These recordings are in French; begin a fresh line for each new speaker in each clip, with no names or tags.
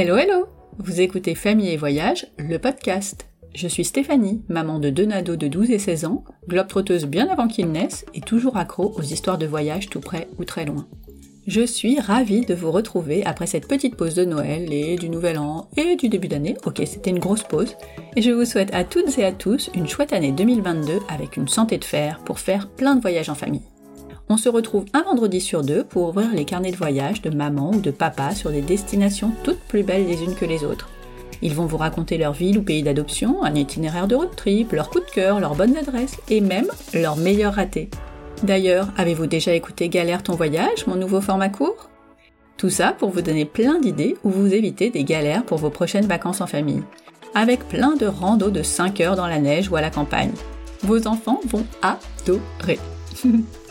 Hello hello Vous écoutez Famille et Voyage, le podcast. Je suis Stéphanie, maman de deux nados de 12 et 16 ans, globe-trotteuse bien avant qu'ils naissent et toujours accro aux histoires de voyage tout près ou très loin. Je suis ravie de vous retrouver après cette petite pause de Noël et du Nouvel An et du début d'année. Ok, c'était une grosse pause. Et je vous souhaite à toutes et à tous une chouette année 2022 avec une santé de fer pour faire plein de voyages en famille. On se retrouve un vendredi sur deux pour ouvrir les carnets de voyage de maman ou de papa sur des destinations toutes plus belles les unes que les autres. Ils vont vous raconter leur ville ou pays d'adoption, un itinéraire de road trip, leurs coups de cœur, leurs bonnes adresses et même leurs meilleurs ratés. D'ailleurs, avez-vous déjà écouté Galère ton voyage, mon nouveau format court? Tout ça pour vous donner plein d'idées ou vous éviter des galères pour vos prochaines vacances en famille. Avec plein de randos de 5 heures dans la neige ou à la campagne. Vos enfants vont adorer.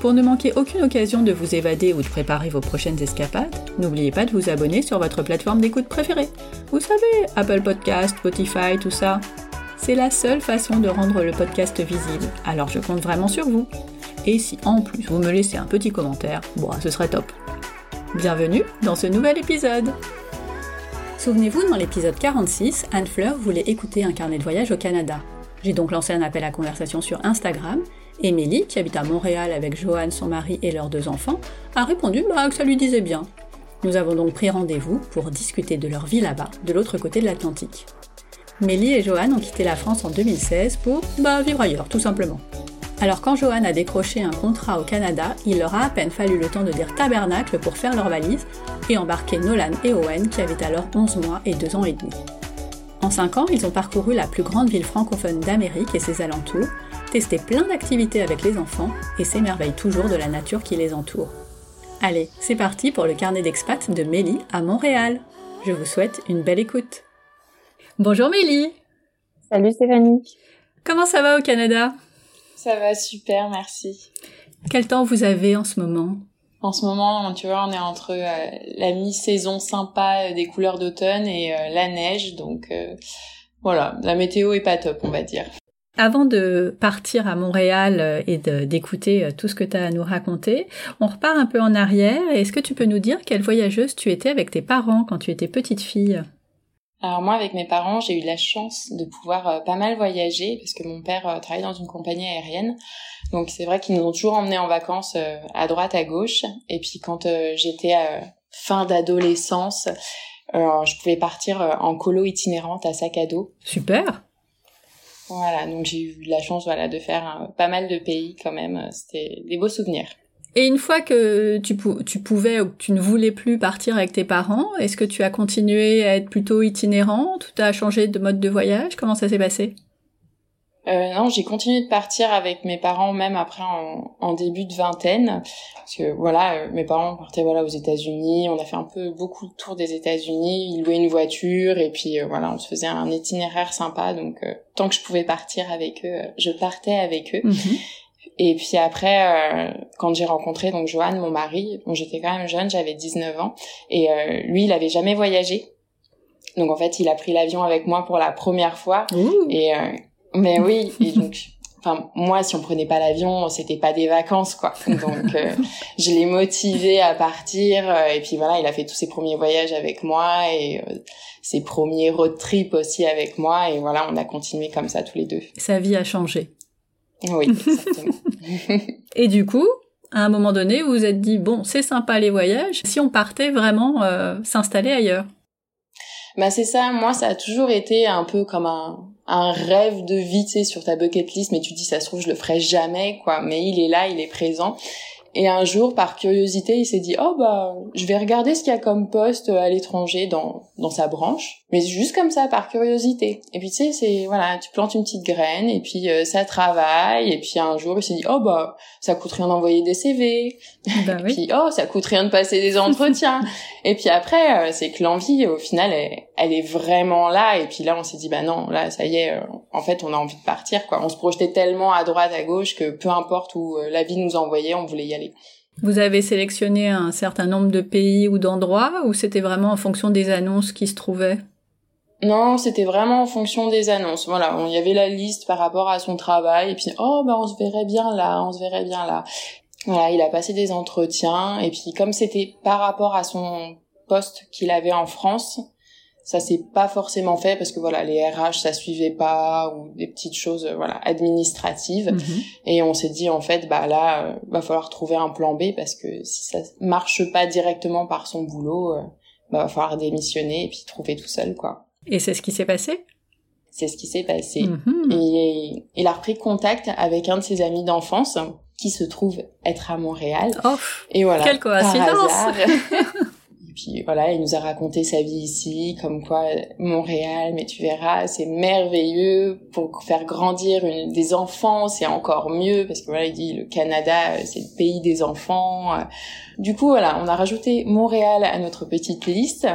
Pour ne manquer aucune occasion de vous évader ou de préparer vos prochaines escapades, n'oubliez pas de vous abonner sur votre plateforme d'écoute préférée. Vous savez, Apple Podcast, Spotify, tout ça. C'est la seule façon de rendre le podcast visible, alors je compte vraiment sur vous. Et si en plus vous me laissez un petit commentaire, bon, ce serait top. Bienvenue dans ce nouvel épisode Souvenez-vous, dans l'épisode 46, Anne Fleur voulait écouter un carnet de voyage au Canada. J'ai donc lancé un appel à conversation sur Instagram Émilie, qui habite à Montréal avec Joanne, son mari et leurs deux enfants, a répondu bah, que ça lui disait bien. Nous avons donc pris rendez-vous pour discuter de leur vie là-bas, de l'autre côté de l'Atlantique. Mélie et Joanne ont quitté la France en 2016 pour bah, vivre ailleurs, tout simplement. Alors quand Joanne a décroché un contrat au Canada, il leur a à peine fallu le temps de dire tabernacle pour faire leur valise et embarquer Nolan et Owen qui avaient alors 11 mois et 2 ans et demi. En 5 ans, ils ont parcouru la plus grande ville francophone d'Amérique et ses alentours, testé plein d'activités avec les enfants et s'émerveillent toujours de la nature qui les entoure. Allez, c'est parti pour le carnet d'expat de Mélie à Montréal. Je vous souhaite une belle écoute. Bonjour Mélie.
Salut Stéphanie.
Comment ça va au Canada?
Ça va super, merci.
Quel temps vous avez en ce moment?
En ce moment, tu vois, on est entre euh, la mi-saison sympa euh, des couleurs d'automne et euh, la neige, donc voilà, la météo est pas top, on va dire.
Avant de partir à Montréal euh, et d'écouter euh, tout ce que tu as à nous raconter, on repart un peu en arrière. Est-ce que tu peux nous dire quelle voyageuse tu étais avec tes parents quand tu étais petite fille?
Alors moi, avec mes parents, j'ai eu la chance de pouvoir euh, pas mal voyager parce que mon père travaillait dans une compagnie aérienne. Donc c'est vrai qu'ils nous ont toujours emmenés en vacances à droite, à gauche. Et puis quand j'étais fin d'adolescence, je pouvais partir en colo itinérante à sac à dos.
Super.
Voilà, donc j'ai eu la chance voilà de faire pas mal de pays quand même. C'était des beaux souvenirs.
Et une fois que tu, pouvais ou que tu ne voulais plus partir avec tes parents, est-ce que tu as continué à être plutôt itinérante ou tu as changé de mode de voyage? Comment ça s'est passé?
Euh, non, j'ai continué de partir avec mes parents même après en, en début de vingtaine, parce que voilà, euh, mes parents partaient voilà aux États-Unis. On a fait un peu beaucoup de tours des États-Unis. Ils louaient une voiture et puis euh, voilà, on se faisait un itinéraire sympa. Donc tant que je pouvais partir avec eux, je partais avec eux. Mhm. Et puis après, quand j'ai rencontré donc Johan, mon mari, bon, j'étais quand même jeune, j'avais 19 ans, et lui, il avait jamais voyagé. Donc en fait, il a pris l'avion avec moi pour la première fois. Et mais oui, et donc, enfin moi, si on prenait pas l'avion, c'était pas des vacances quoi. Donc euh, je l'ai motivé à partir euh, et puis voilà, il a fait tous ses premiers voyages avec moi et euh, ses premiers road trips aussi avec moi et voilà, on a continué comme ça tous les deux.
Sa vie a changé.
Oui, exactement.
et du coup, à un moment donné, vous vous êtes dit bon, c'est sympa les voyages, si on partait vraiment s'installer ailleurs.
Bah c'est ça, moi ça a toujours été un peu comme un un rêve de vie, tu sais, sur ta bucket list, mais tu dis, ça se trouve, je le ferai jamais, quoi. Mais il est là, il est présent. Et un jour, par curiosité, il s'est dit, oh bah, je vais regarder ce qu'il y a comme poste à l'étranger dans, dans sa branche. Mais juste comme ça, par curiosité. Et puis tu sais, c'est, voilà, tu plantes une petite graine, et puis euh, ça travaille, et puis un jour, il s'est dit, oh bah, ça coûte rien d'envoyer des CV. Bah, oui. puis, oh, ça coûte rien de passer des entretiens. et puis après, euh, c'est que l'envie, au final, elle, elle, est vraiment là. Et puis là, on s'est dit, bah non, là, ça y est, euh, en fait, on a envie de partir, quoi. On se projetait tellement à droite, à gauche, que peu importe où la vie nous envoyait, on voulait y aller.
Vous avez sélectionné un certain nombre de pays ou d'endroits ou c'était vraiment en fonction des annonces qui se trouvaient?
Non, c'était vraiment en fonction des annonces. Voilà, il y avait la liste par rapport à son travail et puis oh bah on se verrait bien là, on se verrait bien là. Voilà, il a passé des entretiens et puis comme c'était par rapport à son poste qu'il avait en France ça s'est pas forcément fait parce que voilà les RH ça suivait pas ou des petites choses euh, voilà administratives mhm. et on s'est dit en fait bah là euh, va falloir trouver un plan B parce que si ça marche pas directement par son boulot euh, bah va falloir démissionner et puis trouver tout seul quoi.
Et c'est ce qui s'est passé?
C'est ce qui s'est passé. Mhm. Et il a repris contact avec un de ses amis d'enfance qui se trouve être à Montréal.
Oh, et voilà. Quelle coïncidence
puis voilà, il nous a raconté sa vie ici, comme quoi Montréal, mais tu verras, c'est merveilleux pour faire grandir une, des enfants, c'est encore mieux parce que voilà, il dit le Canada, c'est le pays des enfants. Du coup, voilà, on a rajouté Montréal à notre petite liste.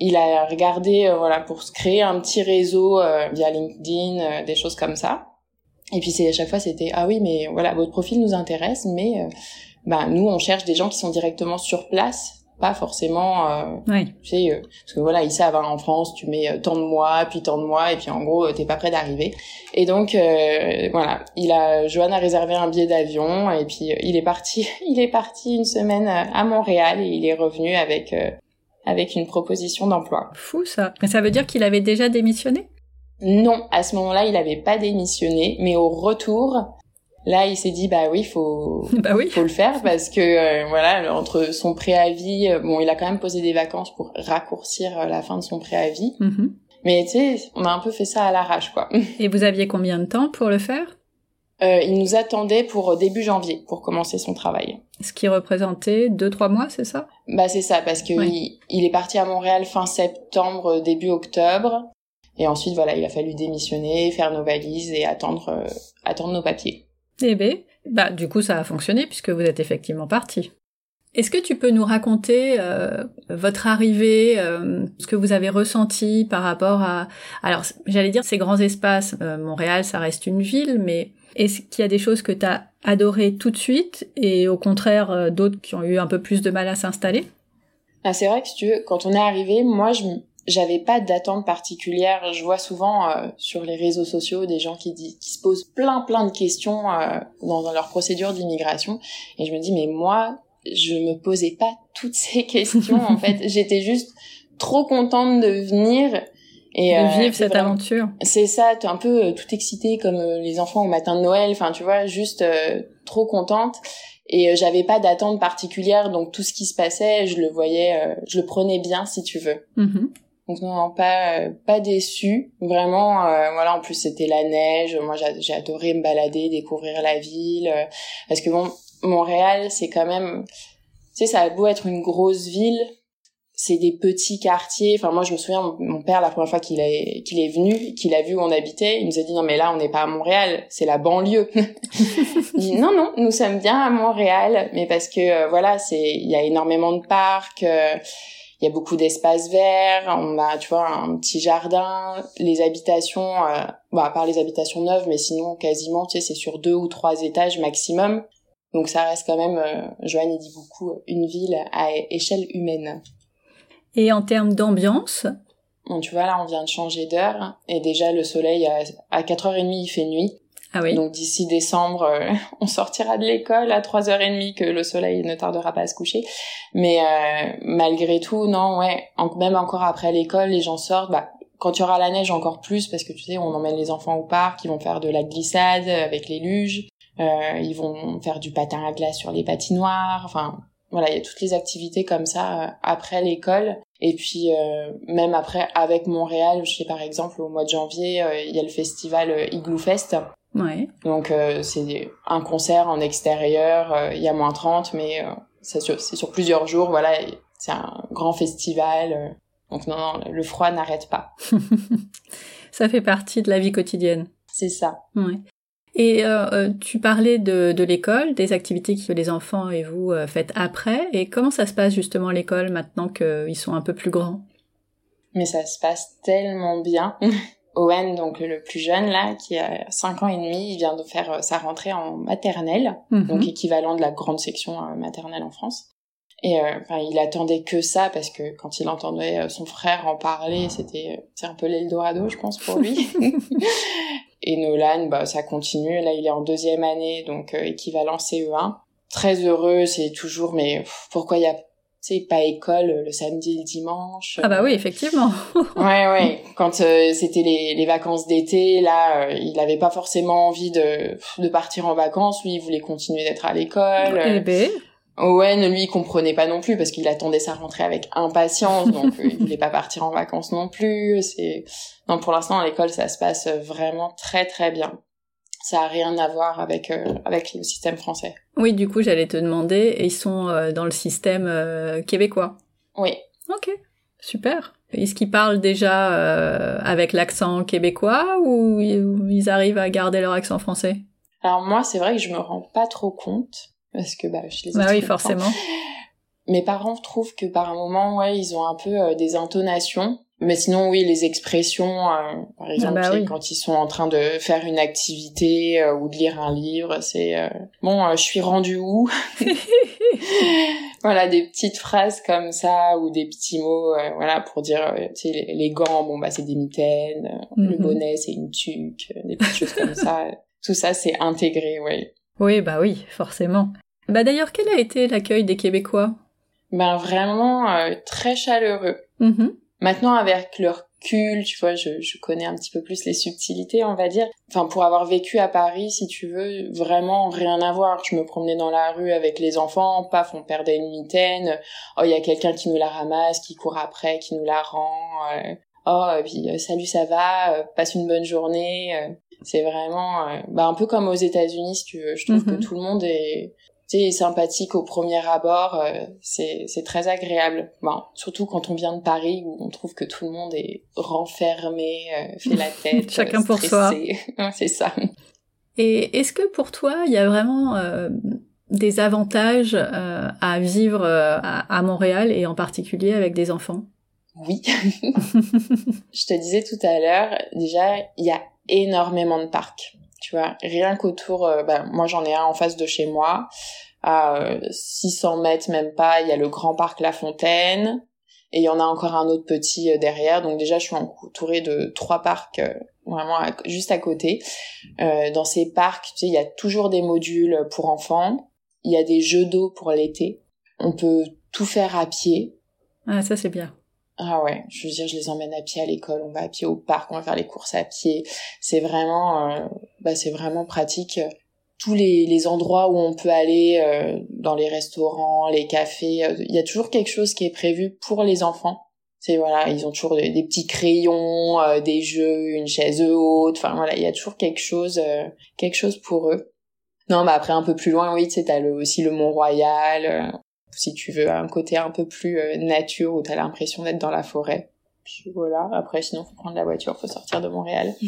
Il a regardé, euh, voilà, pour se créer un petit réseau euh, via LinkedIn, euh, des choses comme ça. Et puis c'est à chaque fois c'était ah oui mais voilà votre profil nous intéresse mais bah nous on cherche des gens qui sont directement sur place pas forcément euh,
oui.
tu sais euh, parce que voilà ils savent hein, en France tu mets euh, tant de mois puis tant de mois et puis en gros t'es pas prêt d'arriver et donc voilà il a Joanne a réservé un billet d'avion et puis il est parti il est parti une semaine à Montréal et il est revenu avec avec une proposition d'emploi
fou ça mais ça veut dire qu'il avait déjà démissionné?
Non à ce moment-là il avait pas démissionné mais au retour Là, il s'est dit bah oui, faut
bah oui.
faut le faire parce que euh, voilà, entre son préavis, euh, bon, il a quand même posé des vacances pour raccourcir euh, la fin de son préavis. Mm-hmm. Mais tu sais, on a un peu fait ça à l'arrache quoi.
Et vous aviez combien de temps pour le faire?
Il nous attendait pour début janvier pour commencer son travail.
Ce qui représentait deux trois mois, c'est ça?
Bah c'est ça parce que il, est parti à Montréal fin septembre, début octobre. Et ensuite, voilà, il a fallu démissionner, faire nos valises et attendre, attendre nos papiers.
Eh bien, bah, du coup, ça a fonctionné puisque vous êtes effectivement parti. Est-ce que tu peux nous raconter euh, votre arrivée, euh, ce que vous avez ressenti par rapport à... Alors, j'allais dire ces grands espaces, euh, Montréal, ça reste une ville, mais est-ce qu'il y a des choses que tu as adorées tout de suite et au contraire d'autres qui ont eu un peu plus de mal à s'installer?
Ah, C'est vrai que quand on est arrivé, moi, je, j'avais pas d'attente particulière. Je vois souvent euh, sur les réseaux sociaux des gens qui, disent, qui se posent plein plein de questions euh, dans, dans, leur procédure d'immigration et je me dis mais moi je me posais pas toutes ces questions en fait. J'étais juste trop contente de venir
et de euh, vivre cette aventure.
C'est ça, es un peu tout excité comme les enfants au matin de Noël. Enfin tu vois, juste trop contente et j'avais pas d'attente particulière donc tout ce qui se passait je le voyais je le prenais bien si tu veux mm-hmm. Donc non, pas pas déçu. Vraiment, euh, voilà. En plus, c'était la neige. Moi, j'ai adoré me balader, découvrir la ville. Euh, parce que bon, Montréal, c'est quand même, tu sais, ça a beau être une grosse ville, c'est des petits quartiers. Enfin, moi, je me souviens, mon père, la première fois qu'il est qu'il est venu, qu'il a vu où on habitait, il nous a dit non mais là, on n'est pas à Montréal, c'est la banlieue. il dit non non, nous sommes bien à Montréal, mais parce que euh, voilà, c'est il y a énormément de parcs il y a beaucoup d'espaces verts, on a tu vois un petit jardin, les habitations euh, bah à part les habitations neuves mais sinon quasiment tu sais c'est sur deux ou trois étages maximum. Donc ça reste quand même euh, Joanne dit beaucoup une ville à échelle humaine.
Et en termes d'ambiance?
Bon, tu vois, là, on vient de changer d'heure, et déjà, le soleil, à, à 4h30, il fait nuit.
Ah oui.
Donc d'ici décembre, euh, on sortira de l'école à 3h30 que le soleil ne tardera pas à se coucher. Mais euh, malgré tout, non, ouais, même encore après l'école, les gens sortent. Bah, quand il y aura la neige, encore plus, parce que tu sais, on emmène les enfants au parc, ils vont faire de la glissade avec les luges, euh, ils vont faire du patin à glace sur les patinoires. Enfin, voilà, il y a toutes les activités comme ça euh, après l'école. Et puis même après avec Montréal, je sais par exemple au mois de janvier, il y a le festival Igloo Fest
Ouais.
Donc euh, c'est un concert en extérieur, euh, il y a moins 30, mais euh, c'est sur, sur, plusieurs jours, voilà, c'est un grand festival. donc non, non, le froid n'arrête pas.
ça fait partie de la vie quotidienne.
C'est ça.
Ouais. Et tu parlais de, de l'école, des activités que les enfants et vous faites après, et comment ça se passe justement l'école maintenant qu'ils sont un peu plus grands?
Mais ça se passe tellement bien. Owen, donc le plus jeune là, qui a 5 ans et demi, il vient de faire euh, sa rentrée en maternelle, mhm. donc équivalent de la grande section euh, maternelle en France. Et euh, enfin, il attendait que ça parce que quand il entendait son frère en parler, c'était c'est un peu l'Eldorado, je pense pour lui. et Nolan, bah ça continue. Là, il est en deuxième année, donc équivalent CE1. Très heureux, c'est toujours mais pourquoi il y a sais, pas école le samedi et le dimanche?
Ah bah oui, effectivement.
ouais, ouais. Quand euh, c'était les, les vacances d'été, là, euh, il avait pas forcément envie de, de partir en vacances. Lui, il voulait continuer d'être à l'école.
Eh ben.
Owen, lui, il comprenait pas non plus parce qu'il attendait sa rentrée avec impatience, donc il voulait pas partir en vacances non plus. C'est non, pour l'instant à l'école, ça se passe vraiment très très bien ça a rien à voir avec euh, avec le système français.
Oui, du coup, j'allais te demander, ils sont euh, dans le système euh, québécois?
Oui.
Ok, super. Est-ce qu'ils parlent déjà avec l'accent québécois ou ils arrivent à garder leur accent français?
Alors moi, c'est vrai que je me rends pas trop compte parce que bah je les ai
Bah oui, forcément.
Mes parents trouvent que par un moment, ouais, ils ont un peu des intonations mais sinon, oui, les expressions, euh, par ah exemple, bah quand ils sont en train de faire une activité euh, ou de lire un livre, c'est euh, bon, je suis rendu où? Voilà, des petites phrases comme ça ou des petits mots, voilà, pour dire, tu sais, les, gants, bon bah c'est des mitaines, le mhm. bonnet c'est une tuque, des petites choses comme ça. Tout ça, c'est intégré, oui.
Oui, bah oui, forcément. Bah d'ailleurs, quel a été l'accueil des Québécois?
Ben vraiment très chaleureux.
Mm
Maintenant, avec le recul, tu vois, je, je connais un petit peu plus les subtilités, on va dire. Enfin, pour avoir vécu à Paris, si tu veux, vraiment rien à voir. Je me promenais dans la rue avec les enfants, paf, on perdait une mitaine. Oh, il y a quelqu'un qui nous la ramasse, qui court après, qui nous la rend. Euh, oh, et puis euh, salut, ça va, euh, passe une bonne journée. C'est vraiment, bah, un peu comme aux États-Unis, si tu veux. Je trouve que mhm. tout le monde est c'est sympathique au premier abord, euh, c'est c'est très agréable. Bon, surtout quand on vient de Paris où on trouve que tout le monde est renfermé, euh, fait la tête,
chacun pour soi.
c'est ça.
Et est-ce que pour toi, il y a vraiment euh, des avantages à vivre à, Montréal et en particulier avec des enfants?
Oui. Je te disais tout à l'heure, déjà, il y a énormément de parcs tu vois. Rien qu'autour euh, bah, moi j'en ai un en face de chez moi à 600 euh, mètres même pas il y a le grand parc La Fontaine et il y en a encore un autre petit euh, derrière. Donc déjà je suis entourée de trois parcs vraiment juste à côté. Dans ces parcs tu sais il y a toujours des modules pour enfants. Il y a des jeux d'eau pour l'été. On peut tout faire à pied.
Ah ça c'est bien
ah ouais, je veux dire, je les emmène à pied à l'école, on va à pied au parc, on va faire les courses à pied. C'est vraiment, euh, bah c'est vraiment pratique. Tous les, les endroits où on peut aller, euh, dans les restaurants, les cafés, euh, il y a toujours quelque chose qui est prévu pour les enfants. C'est voilà, ils ont toujours des, petits crayons, des jeux, une chaise haute. Enfin voilà, il y a toujours quelque chose, quelque chose pour eux. Non, bah après un peu plus loin, oui, tu sais, aussi le Mont Royal si tu veux un côté un peu plus euh, nature où t'as l'impression d'être dans la forêt. Puis voilà, après sinon faut prendre la voiture, faut sortir de Montréal.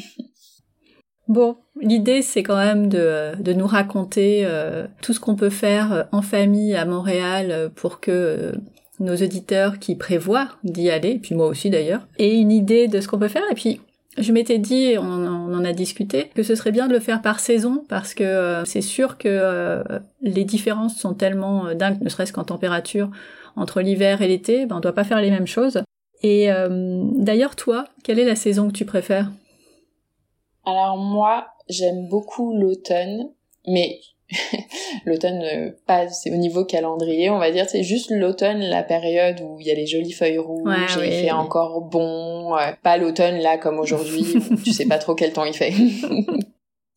Bon, l'idée c'est quand même de, de nous raconter euh, tout ce qu'on peut faire euh, en famille à Montréal pour que nos auditeurs qui prévoient d'y aller, puis moi aussi d'ailleurs, aient une idée de ce qu'on peut faire et puis je m'étais dit, on, on, en a discuté, que ce serait bien de le faire par saison parce que euh, c'est sûr que euh, les différences sont tellement euh, dingues, ne serait-ce qu'en température, entre l'hiver et l'été, ben on doit pas faire les mêmes choses. Et d'ailleurs, toi, quelle est la saison que tu préfères?
Alors moi, j'aime beaucoup l'automne, mais l'automne, euh, pas c'est au niveau calendrier, on va dire, c'est juste l'automne, la période où il y a les jolies feuilles rouges, et il fait encore bon, pas l'automne là comme aujourd'hui, tu sais pas trop quel temps il fait.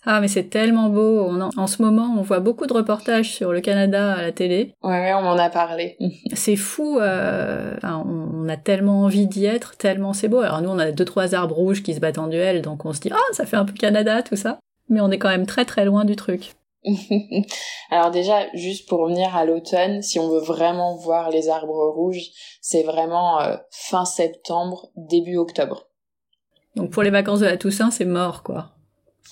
Ah mais c'est tellement beau. en, ce moment, on voit beaucoup de reportages sur le Canada à la télé.
Ouais, ouais on m'en a parlé.
c'est fou. Euh... on, a tellement envie d'y être, tellement c'est beau. Alors nous, on a deux trois arbres rouges qui se battent en duel, donc on se dit ah ça fait un peu Canada tout ça. Mais on est quand même très très loin du truc.
Alors déjà, juste pour revenir à l'automne, si on veut vraiment voir les arbres rouges, c'est vraiment euh, fin septembre, début octobre.
Donc pour les vacances de la Toussaint, c'est mort, quoi.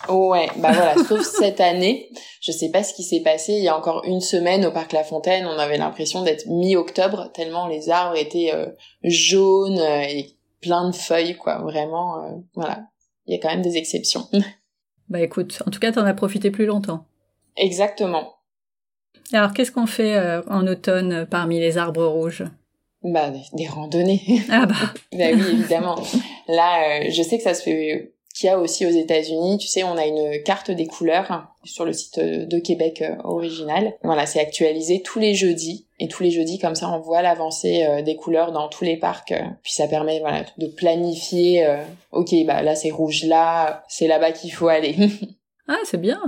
ouais, bah voilà, sauf cette année. Je sais pas ce qui s'est passé. Il y a encore une semaine au parc La Fontaine, on avait l'impression d'être mi-octobre, tellement les arbres étaient euh, jaunes euh, et plein de feuilles, quoi. Vraiment, voilà. Il y a quand même des exceptions.
bah écoute, en tout cas, t'en as profité plus longtemps.
Exactement.
Alors, qu'est-ce qu'on fait euh, en automne euh, parmi les arbres rouges?
Bah, des, randonnées.
Ah bah.
bah oui, évidemment. Là, euh, je sais que ça se fait qu'il y a aussi aux États-Unis, tu sais, on a une carte des couleurs sur le site de Québec original. Voilà, c'est actualisé tous les jeudis Et tous les jeudis, comme ça, on voit l'avancée euh, des couleurs dans tous les parcs. Puis ça permet voilà de planifier. ok, bah là c'est rouge là, c'est là-bas qu'il faut aller.
ah, c'est bien.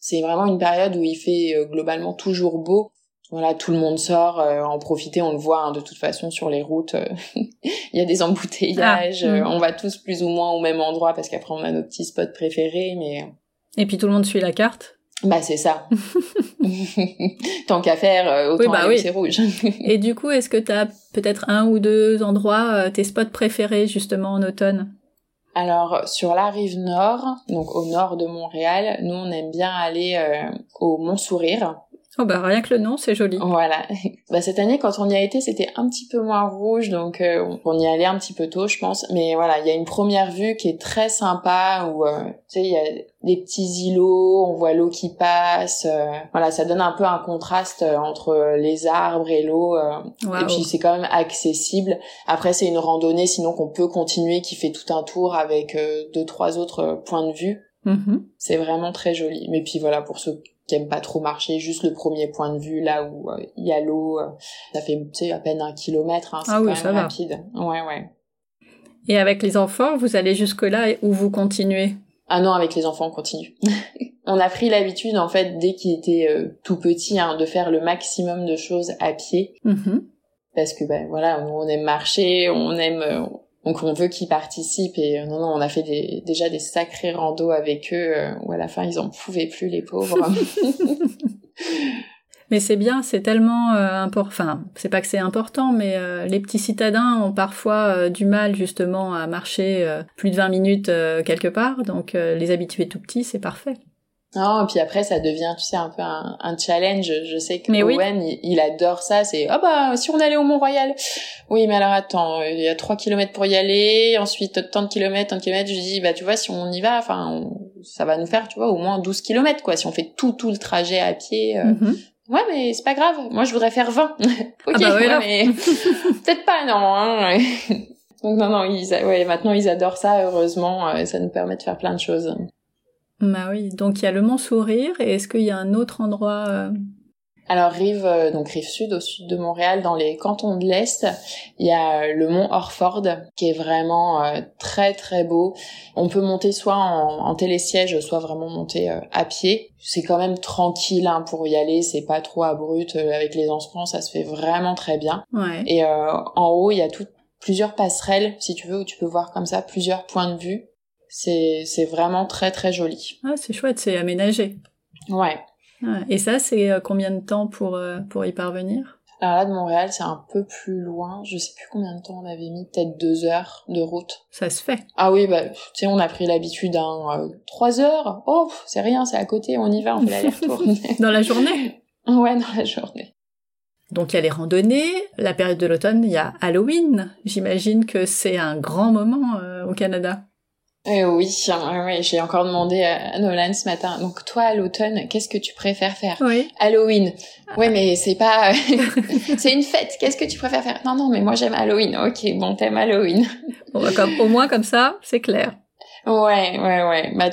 C'est vraiment une période où il fait globalement toujours beau voilà, tout le monde sort euh, en profiter, on le voit hein, de toute façon sur les routes, euh, il y a des embouteillages, ah, euh, mm. on va tous plus ou moins au même endroit parce qu'après on a nos petits spots préférés, mais
et puis tout le monde suit la carte.
Bah c'est ça. Tant qu'à faire, autant bah aller c'est rouge.
Et du coup, est-ce que tu as peut-être un ou deux endroits, tes spots préférés justement en automne?
Alors sur la rive nord, donc au nord de Montréal, nous on aime bien aller au Mont Sourire.
Oh bah rien que le nom, c'est joli.
Voilà. Bah cette année, quand on y a été, c'était un petit peu moins rouge, donc euh, on y allait un petit peu tôt, je pense. Mais voilà, il y a une première vue qui est très sympa, où euh, tu sais, il y a des petits îlots, on voit l'eau qui passe. Euh, voilà, ça donne un peu un contraste entre les arbres et l'eau. Et puis c'est quand même accessible. Après, c'est une randonnée, sinon qu'on peut continuer, qui fait tout un tour avec deux, trois autres points de vue. Mm-hmm. C'est vraiment très joli. Mais puis voilà, pour ceux qui pas trop marcher, juste le premier point de vue là où euh, il y a l'eau, euh, ça fait tu sais à peine un kilomètre, hein, c'est ah quand même rapide. Ouais ouais.
Et avec les enfants, vous allez jusque là ou vous continuez?
Ah non, avec les enfants on continue. on a pris l'habitude en fait dès qu'il était euh, tout petit hein, de faire le maximum de choses à pied. Mm-hmm. Parce que ben voilà, on aime marcher, on aime donc on veut qu'ils participent et euh, non non on a fait des, déjà des sacrés randos avec eux euh, où à la fin ils en pouvaient plus les pauvres.
mais c'est bien, c'est tellement euh, important. Enfin, c'est pas que c'est important, mais les petits citadins ont parfois du mal justement à marcher plus de 20 minutes quelque part, donc les habitués tout petits, c'est parfait.
Non, et puis après ça devient, tu sais, un peu un, challenge. Je sais que Owen, il, adore ça. C'est ah bah si on allait au Mont Royal. Oui, mais alors attends, il y a 3 kilomètres pour y aller. Ensuite tant de kilomètres, tant de kilomètres. Je dis bah tu vois si on y va, enfin ça va nous faire, tu vois, au moins 12 kilomètres quoi. Si on fait tout tout le trajet à pied. Euh. Mm-hmm. Ouais, mais c'est pas grave. Moi, je voudrais faire 20. ok, ah bah mais peut-être pas, non. Hein. Donc non, non, ils, ouais, maintenant ils adorent ça. Heureusement, euh, ça nous permet de faire plein de choses.
Bah oui, donc il y a le Mont Sourire, et est-ce qu'il y a un autre endroit euh,
Alors rive euh, donc rive sud au sud de Montréal dans les cantons de l'Est, il y a euh, le mont Orford qui est vraiment très très beau. On peut monter soit en, en télésiège, soit vraiment monter à pied. C'est quand même tranquille hein, pour y aller, c'est pas trop abrupt avec les ensembles, ça se fait vraiment très bien. Ouais. Et en haut, il y a tout, plusieurs passerelles si tu veux où tu peux voir comme ça plusieurs points de vue c'est c'est vraiment très très joli.
Ah, c'est chouette, c'est aménagé.
Ouais.
et ça, c'est euh, combien de temps pour euh, pour y parvenir?
Alors là, de Montréal, c'est un peu plus loin. Je sais plus combien de temps on avait mis, peut-être deux heures de route.
Ça se fait.
Ah oui, bah tu sais, on a pris l'habitude d'un euh, trois heures. Oh, c'est rien, c'est à côté, on y va, on fait l'aller-retour.
dans la journée?
Ouais, dans la journée.
Donc il y a les randonnées, la période de l'automne, il y a Halloween. J'imagine que c'est un grand moment au Canada.
Euh, oui, oui, j'ai encore demandé à Nolan ce matin. Donc toi, à l'automne, qu'est-ce que tu préfères faire?
Oui.
Halloween. Oui, mais c'est pas, c'est une fête. Qu'est-ce que tu préfères faire? Non, non, mais moi j'aime Halloween. Ok, bon, t'aimes Halloween.
Bon, bah, comme, au moins comme ça, c'est clair.
Ouais, ouais, ouais. Bah,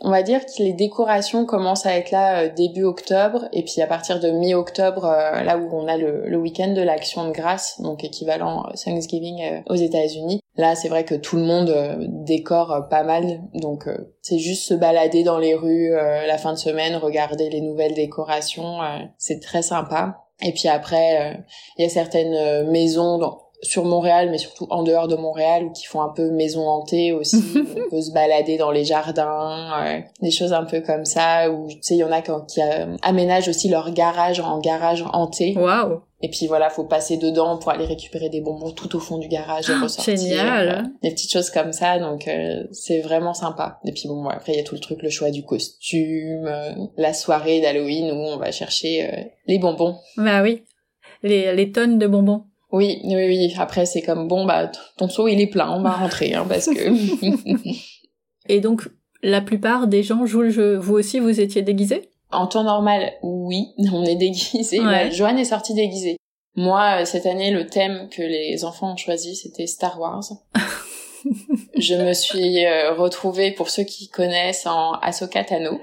on va dire que les décorations commencent à être là euh, début octobre, et puis à partir de mi-octobre, euh, là où on a le, le week-end de l'Action de grâce, donc équivalent euh, Thanksgiving aux États-Unis. Là, c'est vrai que tout le monde décore pas mal, donc c'est juste se balader dans les rues la fin de semaine, regarder les nouvelles décorations, c'est très sympa. Et puis après, il y a certaines maisons sur Montréal, mais surtout en dehors de Montréal, ou qui font un peu maison hantée aussi. on peut se balader dans les jardins, des choses un peu comme ça. Ou tu sais, il y en a qui, euh, aménagent aussi leur garage en garage hanté.
Waouh
et puis voilà, faut passer dedans pour aller récupérer des bonbons tout au fond du garage et oh, ressortir.
Génial.
des petites choses comme ça, donc euh, c'est vraiment sympa. Et puis bon, après il y a tout le truc, le choix du costume, euh, la soirée d'Halloween où on va chercher les bonbons.
Bah oui, les, les tonnes de bonbons.
Oui, oui, oui. Après, c'est comme bon, bah ton seau il est plein, on va rentrer, hein, parce que.
Et donc, la plupart des gens jouent le jeu. Vous aussi, vous étiez déguisés?
En temps normal, oui, on est déguisés. Ouais. Joanne est sortie déguisée. Moi, euh, cette année, le thème que les enfants ont choisi, c'était Star Wars. je me suis euh, retrouvée, pour ceux qui connaissent, en Ahsoka Tano.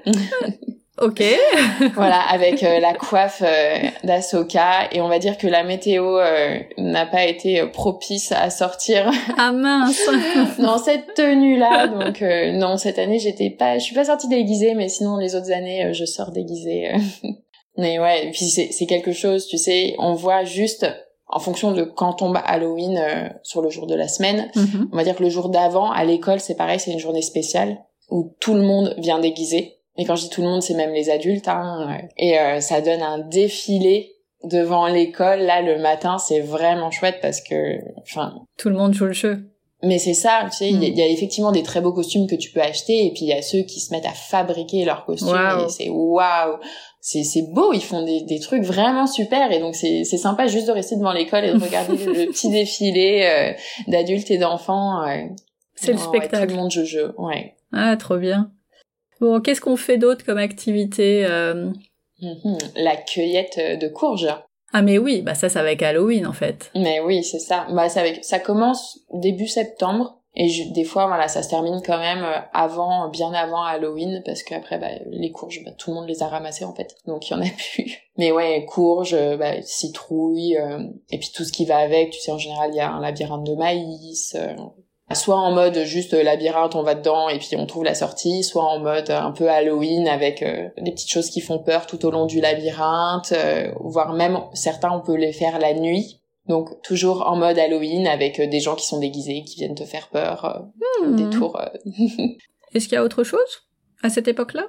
Ok.
voilà, avec euh, la coiffe euh, d'Asoka et on va dire que la météo euh, n'a pas été propice à sortir.
Ah mince.
dans cette tenue-là, donc non cette année j'étais pas, je suis pas sortie déguisée, mais sinon les autres années je sors déguisée. mais ouais, puis c'est quelque chose, tu sais, on voit juste en fonction de quand tombe Halloween sur le jour de la semaine.
Mhm.
On va dire que le jour d'avant à l'école c'est pareil, c'est une journée spéciale où tout le monde vient déguisé et quand je dis tout le monde, c'est même les adultes. Hein. Et euh, ça donne un défilé devant l'école. Là, le matin, c'est vraiment chouette parce que, enfin...
Tout le monde joue le jeu.
Mais c'est ça, tu sais, il y, a
Mm.
effectivement des très beaux costumes que tu peux acheter, et puis il y a ceux qui se mettent à fabriquer leurs costumes,
Waouh.
et c'est waouh, c'est c'est beau, ils font des, des trucs vraiment super, et donc c'est c'est sympa juste de rester devant l'école et de regarder le petit défilé euh, d'adultes et d'enfants. euh.
C'est le
ouais,
spectacle.
tout le monde joue jeu, ouais.
Ah, trop bien. Bon, qu'est-ce qu'on fait d'autre comme activité euh?
Mhm. La cueillette de courges.
Ah mais oui, bah ça, va avec Halloween en fait.
Mais oui, c'est ça. Bah, ça, avec... ça commence début septembre. Et je- des fois, voilà, ça se termine quand même euh, avant, bien avant Halloween, parce qu'après, bah, les courges, bah, tout le monde les a ramassées en fait, donc il y en a plus. Mais ouais, courges, euh, bah, citrouilles, euh, et puis tout ce qui va avec. Tu sais, en général, il y a un labyrinthe de maïs. euh, soit en mode juste euh, labyrinthe, on va dedans et puis on trouve la sortie, soit en mode euh, un peu Halloween avec euh, des petites choses qui font peur tout au long du labyrinthe, euh, voire même certains on peut les faire la nuit. Donc toujours en mode Halloween avec euh, des gens qui sont déguisés, qui viennent te faire peur,
Hmm.
des tours.
Est-ce qu'il y a autre chose à cette époque-là?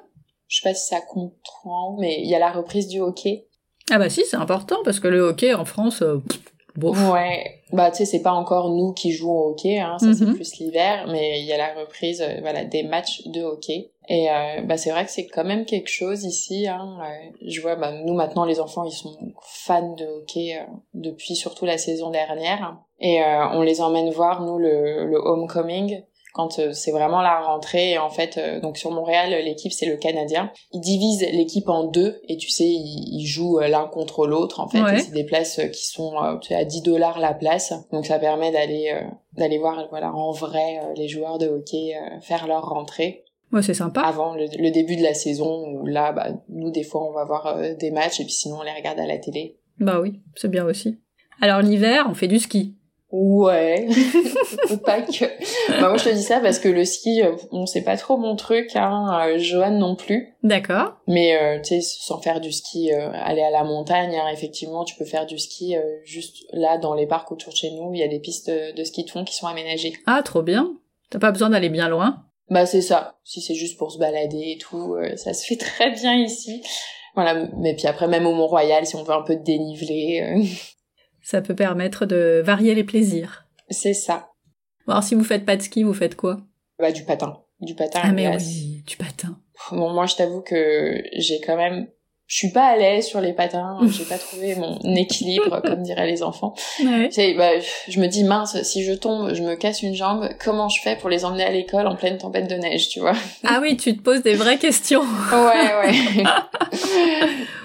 Je sais pas si ça comprend, mais il y a la reprise du hockey.
Ah bah si, c'est important parce que le hockey en France, pff, bof.
Ouais, bah tu sais c'est pas encore nous qui jouons au hockey, hein, ça c'est
Mhm.
plus l'hiver, mais il y a la reprise, euh, voilà, des matchs de hockey. Et euh, bah c'est vrai que c'est quand même quelque chose ici. Hein, euh, je vois, bah nous maintenant les enfants ils sont fans de hockey euh, depuis surtout la saison dernière, et euh, on les emmène voir nous le, le homecoming quand euh, c'est vraiment la rentrée et en fait euh, donc sur Montréal l'équipe c'est le Canadien ils divisent l'équipe en deux et tu sais ils, ils jouent euh, l'un contre l'autre en fait
Ouais.
C'est des places euh, qui sont euh, à 10 dollars la place donc ça permet d'aller euh, d'aller voir voilà en vrai euh, les joueurs de hockey euh, faire leur rentrée
Ouais, c'est sympa.
avant le, le début de la saison où là bah nous des fois on va voir euh, des matchs et puis sinon on les regarde à la télé
Bah oui, c'est bien aussi. Alors l'hiver, on fait du ski.
Ouais, pas que. Bah, moi je te dis ça parce que le ski, euh, bon c'est pas trop mon truc, hein, euh, Joanne non plus.
D'accord.
Mais euh, tu sais, sans faire du ski, euh, aller à la montagne, hein, effectivement, tu peux faire du ski euh, juste là dans les parcs autour de chez nous. Il y a des pistes de, ski de fond qui sont aménagées.
Ah, trop bien. T'as pas besoin d'aller bien loin.
Bah c'est ça. Si c'est juste pour se balader et tout, euh, ça se fait très bien ici. Voilà. Mais puis après même au Mont Royal, si on veut un peu de dénivelé, euh,
Ça peut permettre de varier les plaisirs.
c'est ça.
Alors si vous faites pas de ski, vous faites quoi?
Bah du patin, du patin.
Ah mais oui, du patin.
Bon, moi, je t'avoue que j'ai quand même, je suis pas à l'aise sur les patins. J'ai pas trouvé mon équilibre, comme diraient les enfants.
Ouais.
Bah, je me dis mince, si je tombe, je me casse une jambe. Comment je fais pour les emmener à l'école en pleine tempête de neige, tu vois?
Ah oui, tu te poses des vraies questions.
Ouais, ouais.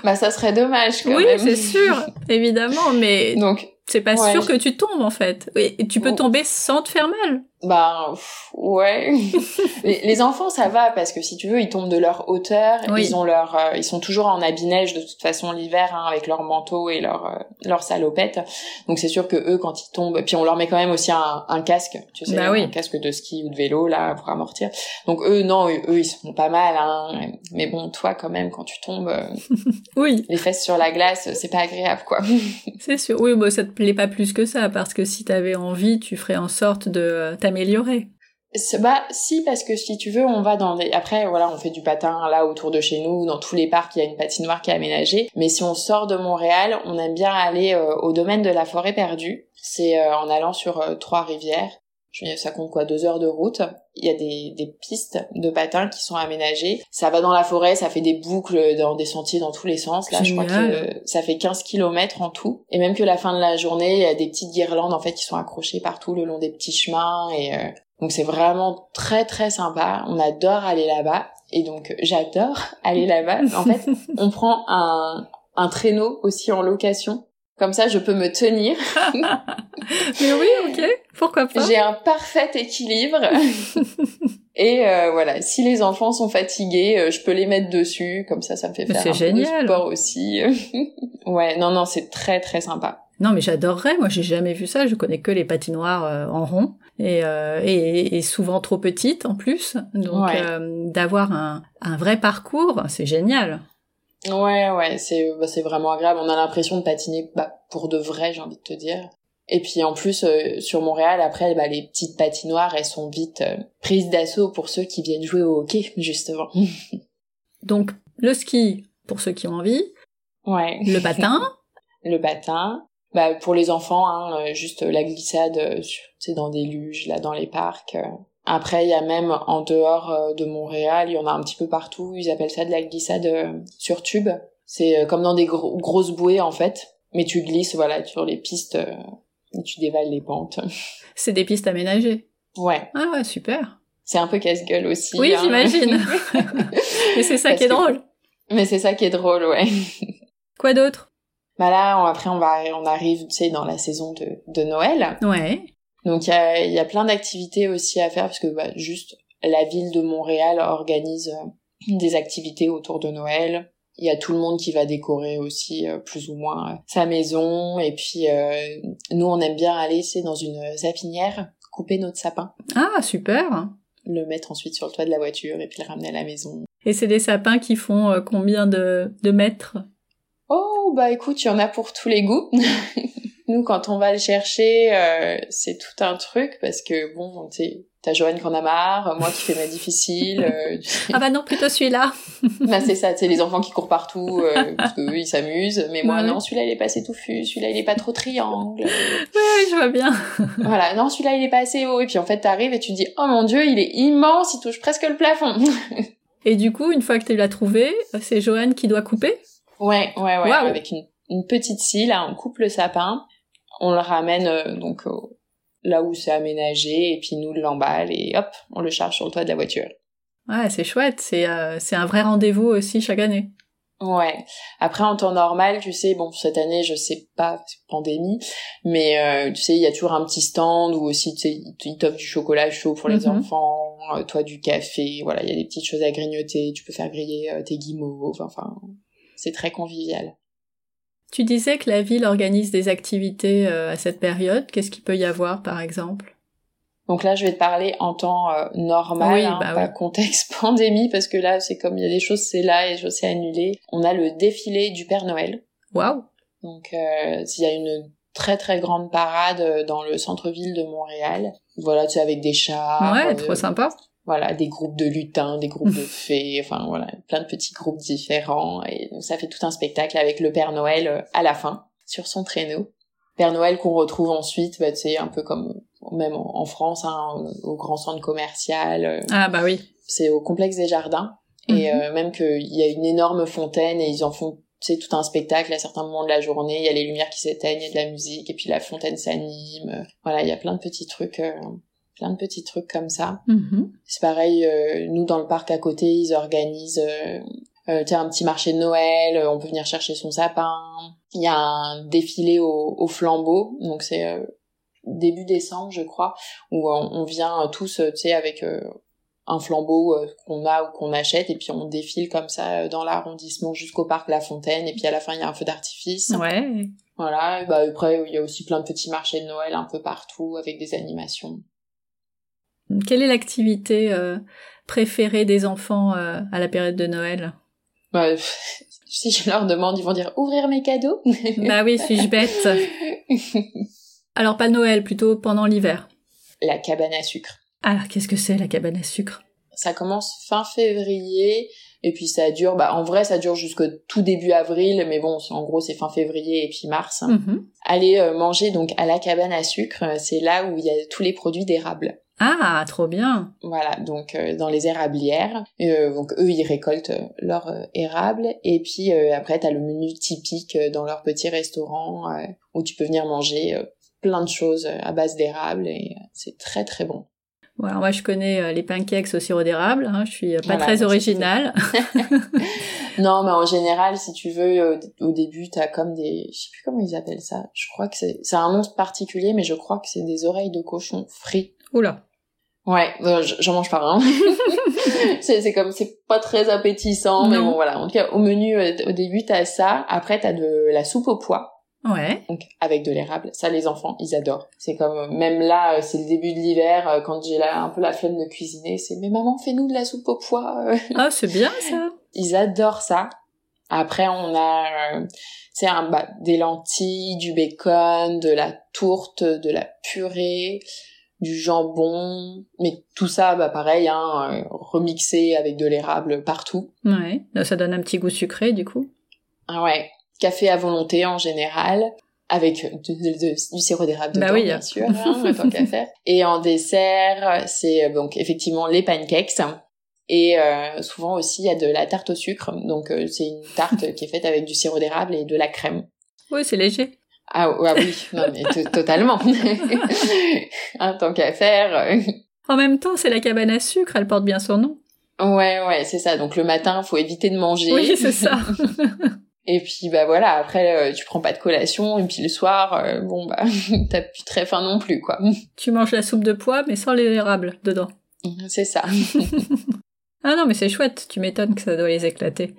bah, ça serait dommage quand
oui,
même.
c'est sûr, évidemment, mais
Donc,
c'est pas
Ouais,
sûr
je-
que tu tombes en fait. Et tu peux tomber sans te faire mal.
Pff, ouais. les, les enfants, ça va parce que si tu veux, ils tombent de leur hauteur.
Oui.
Ils ont leur, euh, ils sont toujours en habit neige de toute façon l'hiver hein, avec leur manteau et leur euh, leur salopette. Donc c'est sûr que eux, quand ils tombent, puis on leur met quand même aussi un, un casque, tu sais,
Bah oui.
un casque de ski ou de vélo là pour amortir. Donc eux, non, eux, eux, ils sont pas mal. Hein. Mais bon, toi quand même, quand tu tombes, euh,
Oui,
les fesses sur la glace, c'est pas agréable quoi.
c'est sûr. Oui, bah ça te plaît pas plus que ça, parce que si t'avais envie, tu ferais en sorte de euh,
Bah si parce que si tu veux on va dans des après voilà on fait du patin là autour de chez nous dans tous les parcs il y a une patinoire qui est aménagée. Mais si on sort de Montréal on aime bien aller euh, au domaine de la forêt perdue. C'est euh, en allant sur euh, trois rivières ça compte quoi deux heures de route? Il y a des, des pistes de patins qui sont aménagées ça va dans la forêt ça fait des boucles dans des sentiers dans tous les sens là je crois que euh, ça fait 15 kilomètres en tout et même que la fin de la journée il y a des petites guirlandes en fait qui sont accrochées partout le long des petits chemins et euh, donc c'est vraiment très très sympa. On adore aller là-bas. Et donc j'adore aller là-bas. En fait, on prend un, un traîneau aussi en location. Comme ça, je peux me tenir.
Mais oui, ok, pourquoi pas?
J'ai un parfait équilibre. Et euh, voilà, si les enfants sont fatigués, euh, je peux les mettre dessus, comme ça, ça me fait faire un
génial.
peu de sport aussi. ouais, non, non, c'est très très sympa.
Non, mais j'adorerais. Moi, j'ai jamais vu ça. Je connais que les patinoires euh, en rond et, et, et, souvent trop petites en plus. Donc, d'avoir un, un vrai parcours, c'est génial.
Ouais, ouais, c'est bah, c'est vraiment agréable. On a l'impression de patiner bah, pour de vrai, j'ai envie de te dire. Et puis en plus euh, sur Montréal, après, bah, les petites patinoires, elles sont vite euh, prises d'assaut pour ceux qui viennent jouer au hockey, justement.
Donc le ski pour ceux qui ont envie.
Ouais.
Le patin.
le patin. Bah pour les enfants, hein, euh, juste la glissade, c'est dans des luges, là, dans les parcs. Après, il y a même en dehors de Montréal, il y en a un petit peu partout. Ils appellent ça de la glissade sur tube. C'est comme dans des grosses bouées en fait, mais tu glisses voilà sur les pistes et tu dévales les pentes.
C'est des pistes aménagées.
Ouais.
Ah ouais, super.
C'est un peu casse-gueule aussi.
Oui,
hein.
j'imagine. Mais c'est ça qui est drôle.
Mais c'est ça qui est drôle, ouais.
Quoi d'autre?
Bah là, après, on va, on arrive, tu sais, dans la saison de, de Noël.
Ouais.
Donc il y a, y a plein d'activités aussi à faire parce que bah, juste la ville de Montréal organise euh, des activités autour de Noël. Il y a tout le monde qui va décorer aussi euh, plus ou moins euh, sa maison. Et puis euh, nous on aime bien aller c'est dans une sapinière couper notre sapin.
Ah super.
Le mettre ensuite sur le toit de la voiture et puis le ramener à la maison.
Et c'est des sapins qui font combien de, de mètres?
Oh bah écoute il y en a pour tous les goûts nous quand on va le chercher c'est tout un truc parce que bon T'as Joanne qui en a marre, moi qui fais ma difficile. Euh,
ah bah non, plutôt celui-là.
bah c'est ça, c'est les enfants qui courent partout euh, parce qu'eux ils s'amusent, mais moi non, celui-là il est pas assez touffu, celui-là il est pas trop triangle.
oui, je vois bien.
voilà, non celui-là il est pas assez haut et puis en fait t'arrives et tu dis oh mon dieu il est immense, il touche presque le plafond.
et du coup une fois que tu l'as trouvé, c'est Joanne qui doit couper?
Ouais, ouais, ouais, avec une, une petite scie là, on coupe le sapin, on le ramène euh, donc là où c'est aménagé et puis nous l'emballe et hop, on le charge sur le toit de la voiture.
Ouais, c'est chouette, c'est euh, c'est un vrai rendez-vous aussi chaque année.
Ouais. Après en temps normal, tu sais, bon cette année je sais pas, pandémie, mais euh, tu sais il y a toujours un petit stand où aussi tu sais ils t'offrent du chocolat chaud pour les mhm. enfants, euh, toi du café, voilà il y a des petites choses à grignoter, tu peux faire griller tes guimauves, enfin c'est très convivial.
Tu disais que la ville organise des activités euh, à cette période. Qu'est-ce qu'il peut y avoir, par exemple?
Donc là, je vais te parler en temps euh, normal, hein, bah pas contexte pandémie, parce que là, c'est comme il y a des choses, c'est là et je sais annuler. On a le défilé du Père Noël.
Waouh
Donc, euh, il y a une très très grande parade dans le centre-ville de Montréal. Voilà, tu sais, avec des chats.
Ouais, trop sympa
voilà, des groupes de lutins, des groupes de fées, enfin voilà, plein de petits groupes différents. Et donc ça fait tout un spectacle avec le Père Noël euh, à la fin, sur son traîneau. Père Noël qu'on retrouve ensuite, bah, tu sais, un peu comme même en France, hein, au grand centre commercial. Euh,
ah bah oui.
C'est au complexe des jardins. Et mhm. euh, même qu'il y a une énorme fontaine et ils en font c'est tout un spectacle à certains moments de la journée, il y a les lumières qui s'éteignent, il y a de la musique, et puis la fontaine s'anime. Voilà, il y a plein de petits trucs plein de petits trucs comme ça.
Mm-hmm.
C'est pareil, euh, nous dans le parc à côté, ils organisent euh, euh, un petit marché de Noël, on peut venir chercher son sapin. Il y a un défilé au, au flambeau, donc c'est début décembre, je crois, où on, vient tous, tu sais, avec un flambeau qu'on a ou qu'on achète, et puis on défile comme ça dans l'arrondissement jusqu'au parc La Fontaine, et puis à la fin il y a un feu d'artifice.
Ouais.
Voilà, bah après il y a aussi plein de petits marchés de Noël un peu partout avec des animations.
Quelle est l'activité euh, préférée des enfants euh, à la période de Noël?
Bah, Si je leur demande, ils vont dire ouvrir mes cadeaux.
bah oui, suis-je bête? Alors pas Noël, plutôt pendant l'hiver.
La cabane à sucre.
Ah, qu'est-ce que c'est la cabane à sucre?
Ça commence fin février et puis ça dure, bah en vrai ça dure jusqu'au tout début avril, mais bon en gros c'est fin février et puis mars.
Mm-hmm.
Aller euh, manger donc à la cabane à sucre, c'est là où il y a tous les produits d'érable.
Ah, trop bien.
Voilà, donc euh, dans les érablières. Euh, donc eux, ils récoltent euh, leur euh, érable. Et puis après, t'as le menu typique dans leur petit restaurant où tu peux venir manger plein de choses à base d'érable et c'est très très bon.
Voilà, moi je connais les pancakes au sirop d'érable, hein, je suis pas très originale.
non, mais en général, si tu veux, au début, t'as comme des, je sais plus comment ils appellent ça. Je crois que c'est, c'est un nom particulier, mais je crois que c'est des oreilles de cochon frites.
Oula.
Ouais, euh, j'en mange pas. Hein. c'est comme c'est pas très appétissant, mais bon voilà. En tout cas, au menu euh, au début t'as ça. Après t'as de la soupe au pois.
Ouais.
Donc avec de l'érable, ça les enfants ils adorent. C'est comme même là euh, c'est le début de l'hiver quand j'ai là un peu la flemme de cuisiner, c'est mais maman fais-nous de la soupe au pois.
Ah c'est bien ça.
Ils adorent ça. Après on a c'est un bah, des lentilles, du bacon, de la tourte, de la purée du jambon, mais tout ça, bah pareil, hein, euh, remixé avec de l'érable partout.
Ouais, ça donne un petit goût sucré du coup.
Ah ouais, café à volonté en général, avec du sirop d'érable dedans,
bah oui,
bien sûr, hein, tant qu'à faire. Et en dessert, c'est euh, donc effectivement les pancakes. Et euh, souvent aussi, il y a de la tarte au sucre. Donc, c'est une tarte qui est faite avec du sirop d'érable et de la crème.
Oui, c'est léger.
Ah, oui, non mais totalement. Un tant qu'à faire.
En même temps, c'est la cabane à sucre, elle porte bien son nom.
Ouais, ouais, c'est ça. Donc le matin, faut éviter de manger.
Oui, c'est ça.
et puis bah voilà, après euh, tu prends pas de collation et puis le soir, euh, bon bah t'as plus très faim non plus quoi.
Tu manges la soupe de pois mais sans les érables dedans.
C'est ça.
Ah non mais c'est chouette, tu m'étonnes que ça doit les éclater.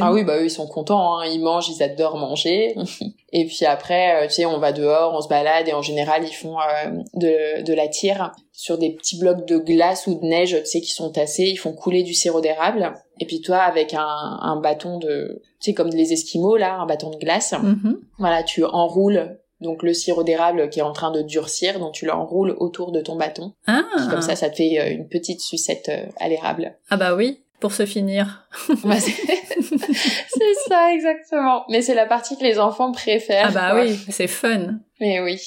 Ah oui, bah eux, ils sont contents, hein. ils mangent, ils adorent manger. et puis après, euh, tu sais, on va dehors, on se balade et en général, ils font euh, de, de la tire sur des petits blocs de glace ou de neige, tu sais, qui sont tassés, ils font couler du sirop d'érable. Et puis toi, avec un, un bâton de, tu sais, comme les Esquimaux, là, un bâton de glace,
mm-hmm.
voilà, tu enroules donc le sirop d'érable qui est en train de durcir, donc tu l'enroules autour de ton bâton.
Ah.
Comme ça, ça te fait euh, une petite sucette à l'érable.
Ah bah oui pour se finir.
c'est ça, exactement. Mais c'est la partie que les enfants préfèrent.
Ah bah oui, c'est fun.
Mais oui.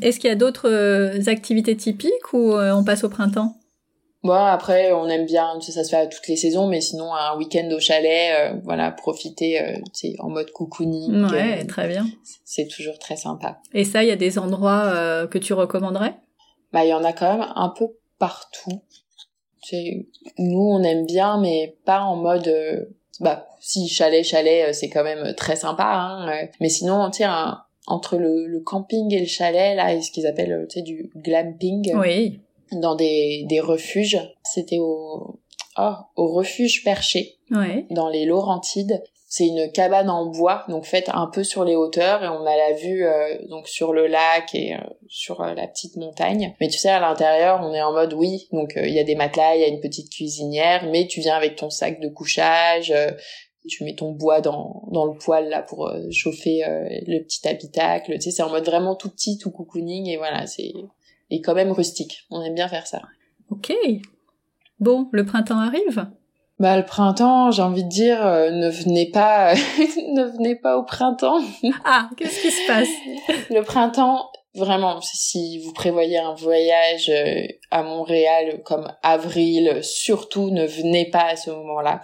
Est-ce qu'il y a d'autres euh, activités typiques ou euh, on passe au printemps?
Bon, après, on aime bien, ça se fait à toutes les saisons, mais sinon, un week-end au chalet, euh, voilà, profiter, c'est en mode cocooning.
Ouais, très bien.
C'est toujours très sympa.
Et ça, il y a des endroits que tu recommanderais?
Bah, il y en a quand même un peu partout nous on aime bien mais pas en mode euh, bah si chalet chalet euh, c'est quand même très sympa hein, euh. mais sinon tu sais entre le, le, camping et le chalet là ce qu'ils appellent tu sais du glamping
oui
dans des des refuges c'était au oh, au refuge perché
ouais.
dans les Laurentides c'est une cabane en bois, donc faite un peu sur les hauteurs et on a la vue euh, donc sur le lac et euh, sur euh, la petite montagne. Mais tu sais à l'intérieur, on est en mode oui, donc il y a des matelas, il y a une petite cuisinière, mais tu viens avec ton sac de couchage, tu mets ton bois dans dans le poêle là pour chauffer le petit habitacle. Tu sais, c'est en mode vraiment tout petit, tout cocooning et voilà, c'est et quand même rustique. On aime bien faire ça.
Ok. Bon, le printemps arrive.
Bah le printemps, j'ai envie de dire, euh, ne venez pas, ne venez pas au printemps.
Ah, qu'est-ce qui se passe?
Le printemps, vraiment, si vous prévoyez un voyage euh, à Montréal comme avril, surtout ne venez pas à ce moment-là.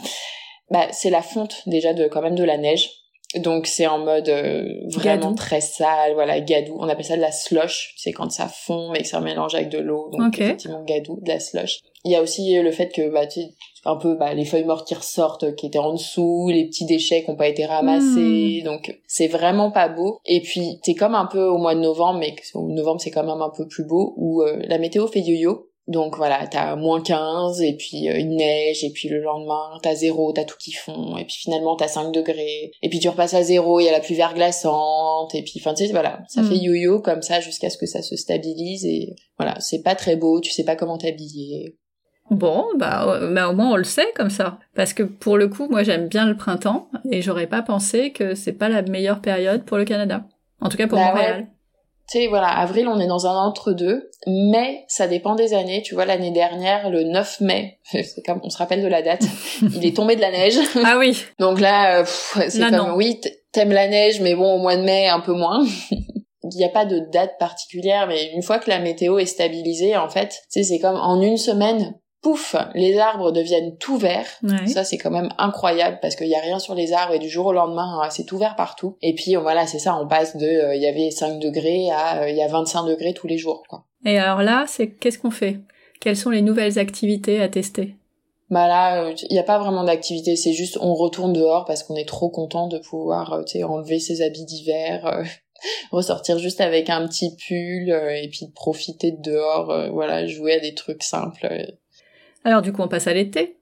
Bah c'est la fonte déjà de quand même de la neige. Donc c'est en mode euh, vraiment très sale, voilà, gadou. On appelle ça de la slush, c'est quand ça fond mais que ça mélange avec de l'eau. Donc effectivement gadou, de la slush. Il y a aussi le fait que bah tu un peu bah, les feuilles mortes qui ressortent qui étaient en dessous, les petits déchets qui n'ont pas été ramassés. Hmm. Donc c'est vraiment pas beau. Et puis t'es comme un peu au mois de novembre, mais au novembre c'est quand même un peu plus beau où euh, la météo fait yo-yo. Donc voilà, t'as moins 15 et puis euh, une neige et puis le lendemain t'as zéro, t'as tout qui fond et puis finalement t'as 5 degrés et puis tu repasses à zéro, il y a la pluie verglaçante et puis enfin tu sais voilà, ça fait hmm. yo-yo comme ça jusqu'à ce que ça se stabilise et voilà, c'est pas très beau, tu sais pas comment t'habiller.
Bon, bah, bah au moins on le sait comme ça. Parce que pour le coup, moi j'aime bien le printemps et j'aurais pas pensé que c'est pas la meilleure période pour le Canada. En tout cas pour bah Montréal.
Tu sais, voilà, avril, on est dans un entre-deux, mais ça dépend des années. Tu vois, l'année dernière, le 9 mai, c'est comme, on se rappelle de la date, il est tombé de la neige.
Ah oui.
Donc là, euh, c'est comme, oui, t'aimes la neige, mais bon, au mois de mai, un peu moins. il n'y a pas de date particulière, mais une fois que la météo est stabilisée, en fait, tu sais, c'est comme en une semaine, pouf, les arbres deviennent tout verts. Ça, c'est quand même incroyable parce qu'il y a rien sur les arbres et du jour au lendemain, hein, c'est tout vert partout. Et puis voilà, c'est ça, on passe de euh, il y avait 5 degrés à euh, il y a 25 degrés tous les jours. Quoi.
Et alors là, c'est qu'est-ce qu'on fait? Quelles sont les nouvelles activités à tester?
Bah là, il euh, n'y a pas vraiment d'activité, c'est juste on retourne dehors parce qu'on est trop content de pouvoir, enlever ses habits d'hiver, ressortir juste avec un petit pull euh, et puis profiter de dehors, euh, voilà, jouer à des trucs simples.
Alors du coup, on passe à l'été.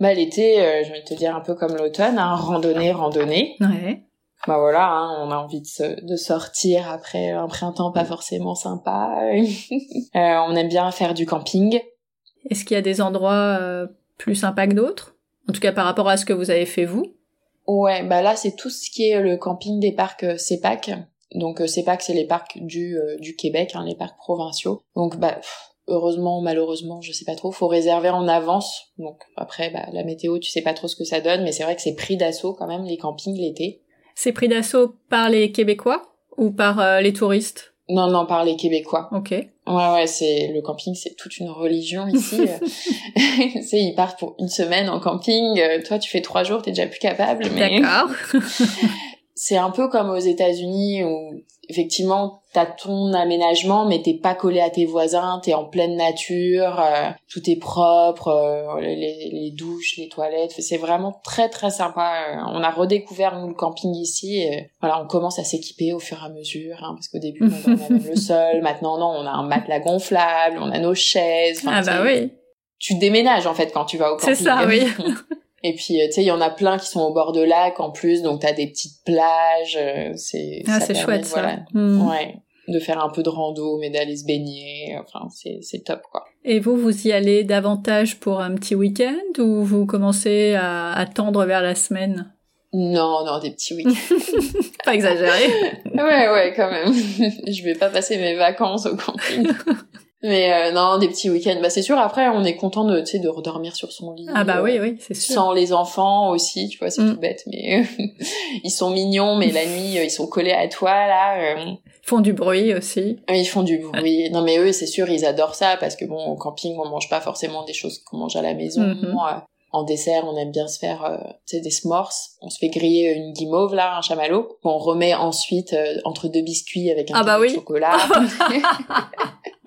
Bah l'été, euh, je vais te dire un peu comme l'automne, hein, randonnée, randonnée.
Ouais.
Bah voilà, hein, on a envie de, se- de sortir après un printemps pas forcément sympa. Euh, on aime bien faire du camping.
Est-ce qu'il y a des endroits euh, plus sympas que d'autres? En tout cas, par rapport à ce que vous avez fait vous?
Ouais, bah là c'est tout ce qui est le camping des parcs euh, CEPAC. Donc euh, CEPAC c'est les parcs du euh, du Québec, hein, les parcs provinciaux. Donc bah pff, heureusement, malheureusement, je sais pas trop, faut réserver en avance. Donc après bah la météo, tu sais pas trop ce que ça donne, mais c'est vrai que c'est pris d'assaut quand même les campings l'été.
C'est pris d'assaut par les Québécois ou par euh, les touristes?
Non non, par les Québécois.
Ok.
Ouais ouais, c'est le camping, c'est toute une religion ici. C'est ils partent pour une semaine en camping. Euh, Toi tu fais trois jours, t'es déjà plus capable. Mais...
D'accord.
c'est un peu comme aux États-Unis où effectivement t'as ton aménagement mais t'es pas collé à tes voisins, t'es en pleine nature, euh, tout est propre, euh, les, les douches, les toilettes, c'est vraiment très très sympa. Euh, On a redécouvert nous le camping ici, et, voilà, on commence à s'équiper au fur et à mesure, hein, parce qu'au début on même le sol, maintenant non, on a un matelas gonflable, on a nos chaises.
ah bah oui.
Tu déménages en fait quand tu vas au camping.
C'est ça, oui.
Et puis, euh, tu sais, il y en a plein qui sont au bord de lac en plus, donc t'as des petites plages. euh, c'est
Ah,
ça
c'est chouette ça.
voilà,
Hmm.
Ouais, de faire un peu de rando, mais d'aller se baigner. Enfin, c'est c'est top quoi.
Et vous, vous y allez davantage pour un petit week-end ou vous commencez à, à tendre vers la semaine?
Non, non, des petits week-ends.
Pas exagéré.
ouais, ouais, quand même. Je vais pas passer mes vacances au camping. Mais euh, non, des petits week-ends. Bah c'est sûr. Après, on est content de, tu sais, de redormir sur son lit.
ah bah
euh,
oui, oui, c'est sûr.
Sans les enfants aussi, tu vois, c'est
Mm.
tout bête, mais ils sont mignons, mais la nuit, euh, ils sont collés à toi, là. euh,
Ils font du bruit aussi.
Ils font du bruit. Non, mais eux, c'est sûr, ils adorent ça parce que bon, au camping, on mange pas forcément des choses qu'on mange à la maison.
Mhm.
Euh, En dessert, on aime bien se faire, euh, tu sais, des s'mores. On se fait griller une guimauve, là, un chamallow. On remet ensuite euh, entre deux biscuits avec un
Ah bah
peu de
oui.
chocolat.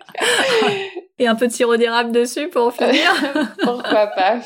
Et un peu de sirop d'érable dessus pour finir.
Pourquoi pas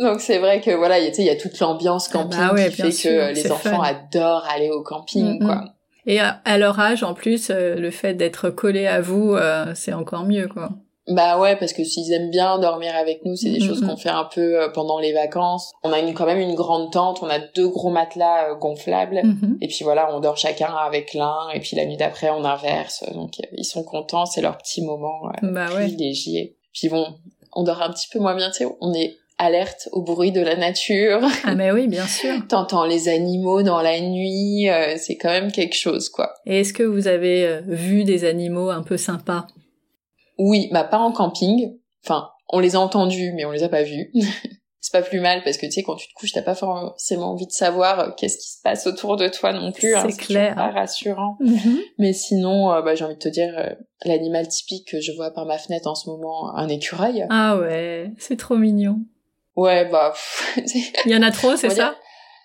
Donc c'est vrai que voilà, il y a- toute l'ambiance
Ah
camping
bah ouais,
qui fait
sûr,
que les enfants
fun.
adorent aller au camping,
Mhm.
quoi.
Et à, à leur âge, en plus, euh, le fait d'être collé à vous, euh, c'est encore mieux, quoi.
Bah ouais, parce que s'ils aiment bien dormir avec nous, c'est des
Mhm.
choses qu'on fait un peu euh, pendant les vacances. On a une, quand même une grande tente, on a deux gros matelas euh, gonflables.
Mhm.
Et puis voilà, on dort chacun avec l'un, et puis la nuit d'après, on inverse. Donc euh, ils sont contents, c'est leur petit moment
Bah ouais.
privilégié. Puis bon, on dort un petit peu moins bien, tu sais, on est alerte au bruit de la nature.
Ah mais oui, bien sûr.
T'entends les animaux dans la nuit, euh, c'est quand même quelque chose, quoi.
Et est-ce que vous avez vu des animaux un peu sympas?
Oui, bah pas en camping. Enfin, on les a entendus, mais on les a pas vus. c'est pas plus mal parce que tu sais quand tu te couches, t'as pas forcément envie de savoir euh, qu'est-ce qui se passe autour de toi non plus. hein,
C'est clair.
Pas rassurant.
Mhm.
Mais sinon, euh, bah j'ai envie de te dire euh, l'animal typique que je vois par ma fenêtre en ce moment, un écureuil.
Ah ouais, c'est trop mignon.
Ouais, bah
Il y en a trop, c'est ça?
Dire-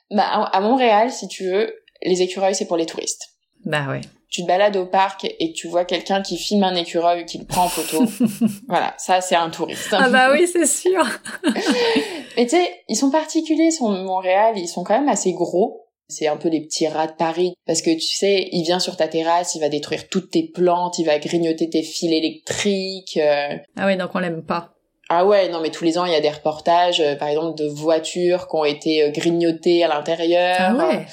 bah à Montréal, si tu veux, les écureuils c'est pour les touristes.
Bah ouais.
Tu te balades au parc et tu vois quelqu'un qui filme un écureuil qui le prend en photo, voilà, ça c'est un touriste.
Ah bah oui, c'est sûr.
Mais tu sais, ils sont particuliers, sont de Montréal, ils sont quand même assez gros. C'est un peu les petits rats de Paris. Parce que tu sais, il vient sur ta terrasse, il va détruire toutes tes plantes, il va grignoter tes fils électriques. euh.
Ah oui, donc on l'aime pas.
Ah ouais, non mais tous les ans, il y a des reportages, euh, par exemple, de voitures qui ont été euh, grignotées à l'intérieur.
Ah ouais.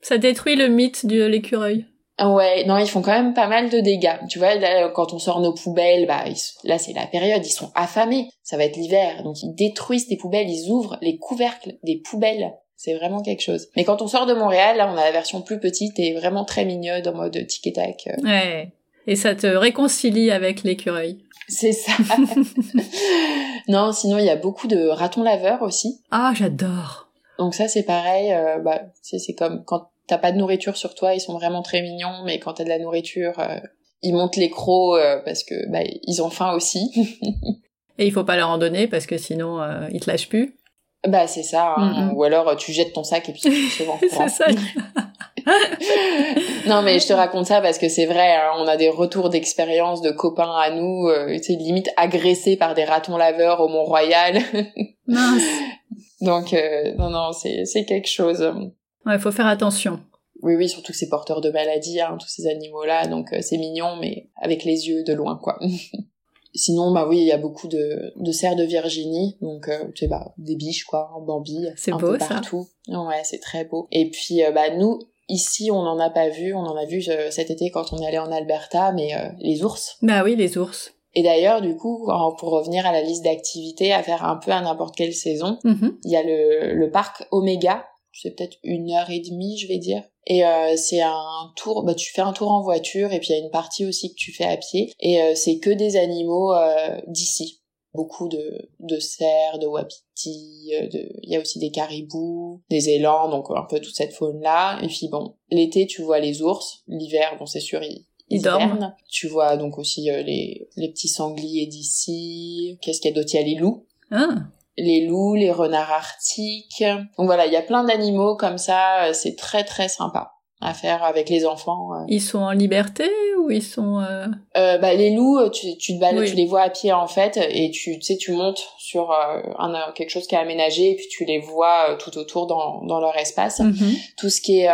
Ça détruit le mythe de l'écureuil.
Ouais, non, ils font quand même pas mal de dégâts. Tu vois, là, quand on sort nos poubelles, bah, ils là, c'est la période, ils sont affamés. Ça va être l'hiver. Donc, ils détruisent tes poubelles, ils ouvrent les couvercles des poubelles. C'est vraiment quelque chose. Mais quand on sort de Montréal, là, on a la version plus petite et vraiment très mignonne en mode tic et tac. Euh,
Ouais. Et ça te réconcilie avec l'écureuil.
C'est ça. non, sinon, il y a beaucoup de ratons laveurs aussi.
Ah, j'adore.
Donc ça, c'est pareil. euh, bah, c'est comme quand t'as pas de nourriture sur toi, ils sont vraiment très mignons. Mais quand t'as de la nourriture, euh, ils montent les crocs euh, parce que bah, ils ont faim aussi.
Et il faut pas leur en donner parce que sinon euh, ils te lâchent plus.
bah c'est ça. hein. Ou alors tu jettes ton sac et puis tu te
c'est ça.
non mais je te raconte ça parce que c'est vrai. hein, on a des retours d'expérience de copains à nous, euh, tu sais, limite agressés par des ratons laveurs au Mont-Royal.
Mince.
Donc euh, non non, c'est c'est quelque chose.
Ouais, faut faire attention.
Oui, oui, surtout que c'est porteur de maladies, hein, tous ces animaux-là, donc c'est mignon, mais avec les yeux de loin, quoi. Sinon, bah oui, il y a beaucoup de, de cerfs de Virginie, donc euh, tu sais, bah, des biches quoi, en Bambi,
c'est
un
beau
peu partout. Ouais, c'est très beau. Et puis, euh, bah nous, ici, on n'en a pas vu, on en a vu euh, cet été quand on est allé en Alberta, mais les ours.
Bah oui, les ours.
Et d'ailleurs, du coup, pour revenir à la liste d'activités à faire un peu à n'importe quelle saison,
mm-hmm.
il y a le, le parc Omega, c'est peut-être une heure et demie, je vais dire. Et euh, c'est un tour, bah tu fais un tour en voiture et puis il y a une partie aussi que tu fais à pied. Et euh, c'est que des animaux euh, d'ici. Beaucoup de, de cerfs, de wapitis, de... il y a aussi des caribous, des élans, donc un peu toute cette faune-là. Et puis bon, l'été tu vois les ours, l'hiver, bon c'est sûr, ils,
ils dorment.
Tu vois donc aussi les, les petits sangliers d'ici. Qu'est-ce qu'il y a d'autre? Il y a les loups.
Ah
les loups, les renards arctiques. Donc voilà, il y a plein d'animaux comme ça, euh, c'est très très sympa à faire avec les enfants. Euh.
Ils sont en liberté ou ils sont euh...
Euh, bah les loups, tu, tu te balades, tu les vois à pied en fait, et tu, tu sais, tu montes sur un, quelque chose qui est aménagé, et puis tu les vois tout autour dans, dans leur espace.
Mhm.
Tout ce qui est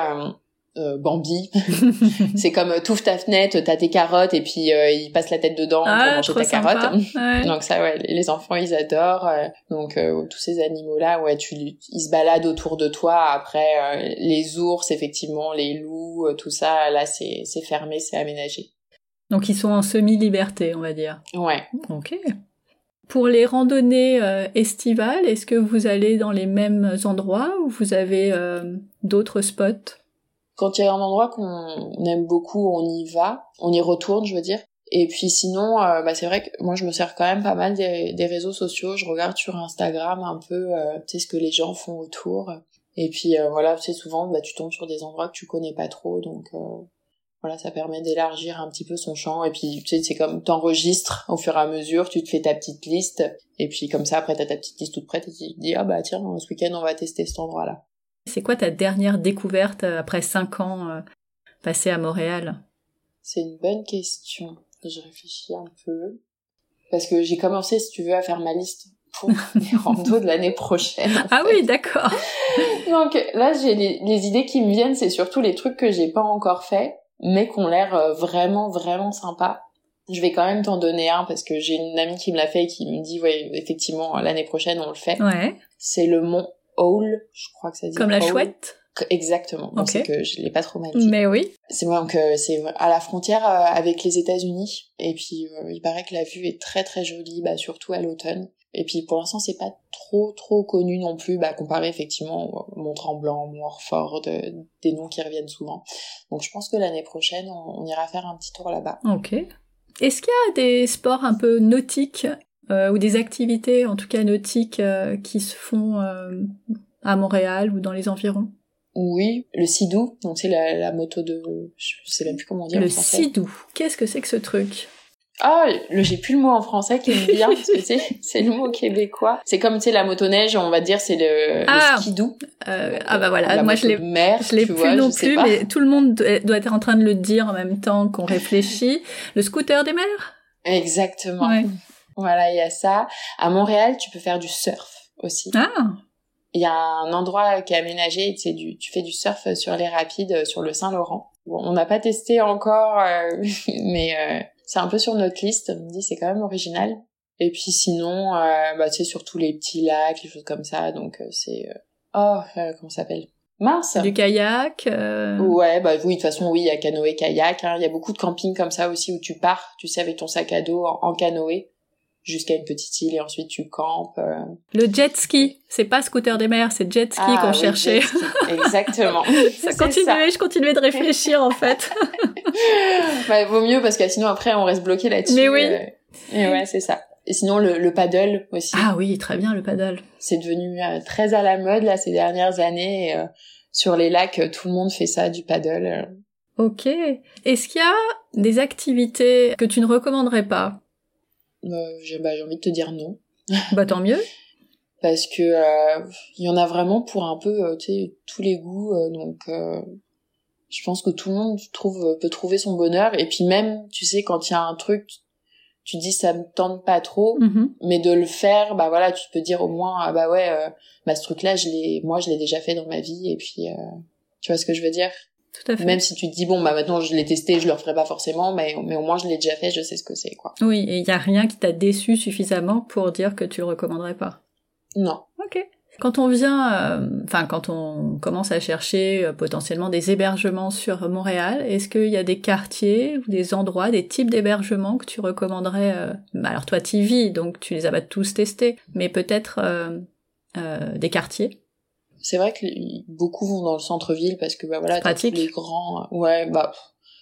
euh, Bambi. c'est comme euh, touffe ta fenêtre, t'as tes carottes et puis euh, ils passent la tête dedans
ah,
pour manger ta
sympa.
carotte. donc ça, ouais, les enfants ils adorent. Euh, donc tous ces animaux là, ouais, tu ils se baladent autour de toi. Après les ours, effectivement, les loups, tout ça, là c'est c'est fermé, c'est aménagé.
Donc ils sont en semi-liberté, on va dire.
Ouais.
Ok. Pour les randonnées estivales, est-ce que vous allez dans les mêmes endroits ou vous avez d'autres spots?
Quand il y a un endroit qu'on aime beaucoup, on y va, on y retourne, je veux dire. Et puis sinon, euh, bah c'est vrai que moi je me sers quand même pas mal des, réseaux sociaux. Je regarde sur Instagram un peu, euh, tu sais ce que les gens font autour. Et puis euh, voilà, sais souvent, bah tu tombes sur des endroits que tu connais pas trop, donc voilà, ça permet d'élargir un petit peu son champ. Et puis tu sais, c'est comme t'enregistres au fur et à mesure, tu te fais ta petite liste. Et puis comme ça, après t'as ta petite liste toute prête et tu te dis ah bah tiens, ce week-end on va tester cet endroit-là.
C'est quoi ta dernière découverte euh, après cinq ans euh, passés à Montréal?
C'est une bonne question. Je réfléchis un peu. Parce que j'ai commencé, si tu veux, à faire ma liste pour les randos de l'année prochaine.
Ah oui, d'accord.
Donc là, j'ai les, idées qui me viennent, c'est surtout les trucs que j'ai pas encore fait, mais qui ont l'air euh, vraiment, vraiment sympas. Je vais quand même t'en donner un parce que j'ai une amie qui me l'a fait et qui me dit, ouais, effectivement, l'année prochaine, on le fait.
Ouais.
C'est le mont Owl, je crois que ça dit.
Comme la chouette
Exactement. Donc c'est que je l'ai pas trop mal dit.
Mais oui.
C'est donc euh, c'est à la frontière euh, avec les États-Unis et puis euh, il paraît que la vue est très très jolie, bah surtout à l'automne. Et puis pour l'instant c'est pas trop trop connu non plus, bah comparé effectivement au Mont Tremblant, Mont Orford, de, des noms qui reviennent souvent. Donc je pense que l'année prochaine on, on, ira faire un petit tour là-bas.
Ok. Est-ce qu'il y a des sports un peu nautiques euh, ou des activités, en tout cas nautiques, euh, qui se font euh, à Montréal ou dans les environs
Oui, le sidou, donc c'est la, la, moto de... Je sais même plus comment dire
Le sidou, qu'est-ce que c'est que ce truc?
Ah, le j'ai plus le mot en français qui me vient parce que c'est c'est le mot québécois. C'est comme tu sais la motoneige, on va dire c'est le,
ah,
le skidoo.
Euh, ah bah voilà, moi je l'ai je l'ai plus
vois,
non plus, mais tout le monde doit être en train de le dire en même temps qu'on réfléchit. Le scooter des mers?
Exactement.
Ouais.
Voilà, il y a ça. À Montréal, tu peux faire du surf aussi.
Ah.
Il y a un endroit qui est aménagé, c'est du, tu fais du surf sur les rapides, euh, sur le Saint-Laurent. Bon, on n'a pas testé encore, euh, mais euh, c'est un peu sur notre liste. On me dit c'est quand même original. Et puis sinon, euh, bah tu sais sur tous les petits lacs, les choses comme ça. Donc euh, c'est oh comment ça s'appelle? Mince.
Du kayak.
Ouais, bah oui, de toute façon, oui, il y a canoë, kayak. Hein. Il y a beaucoup de campings comme ça aussi où tu pars, tu sais, avec ton sac à dos en, en canoë jusqu'à une petite île et ensuite tu campes. Euh.
Le jet ski, c'est pas scooter des mers, c'est jet ski ah qu'on cherchait.
Exactement.
ça continuait, je continuais de réfléchir en fait.
bah, vaut mieux parce que sinon après on reste bloqué là-dessus.
Mais oui.
Euh... Et ouais, c'est ça. Et sinon le, le, paddle aussi.
Ah oui, très bien le paddle.
C'est devenu euh, très à la mode là ces dernières années. Et, euh, sur les lacs, tout le monde fait ça du paddle.
Ok. Est-ce qu'il y a des activités que tu ne recommanderais pas?
Euh, j'ai bah, envie de te dire non.
Bah tant mieux.
Parce que euh, il y en a vraiment pour un peu, euh, tu sais, tous les goûts. Euh, donc, je pense que tout le monde trouve peut trouver son bonheur. Et puis même, tu sais, quand il y a un truc, tu dis ça me tente pas trop,
mm-hmm.
mais de le faire, bah voilà, tu peux dire au moins, ah bah ouais, bah ce truc-là, je l'ai, moi, je l'ai déjà fait dans ma vie. Et puis, tu vois ce que je veux dire?
Tout à fait.
Même si tu te dis bon bah maintenant je l'ai testé, je le referai pas forcément, mais mais au moins je l'ai déjà fait, je sais ce que c'est quoi.
Oui, et il y a rien qui t'a déçu suffisamment pour dire que tu le recommanderais pas?
Non.
Ok. Quand on vient, euh, enfin quand on commence à chercher euh, potentiellement des hébergements sur Montréal, est-ce qu'il y a des quartiers ou des endroits, des types d'hébergements que tu recommanderais euh, bah, Alors toi, tu vis, donc tu les as pas tous testés, mais peut-être des quartiers?
C'est vrai que beaucoup vont dans le centre-ville parce que bah voilà,
pratique.
les grands, ouais bah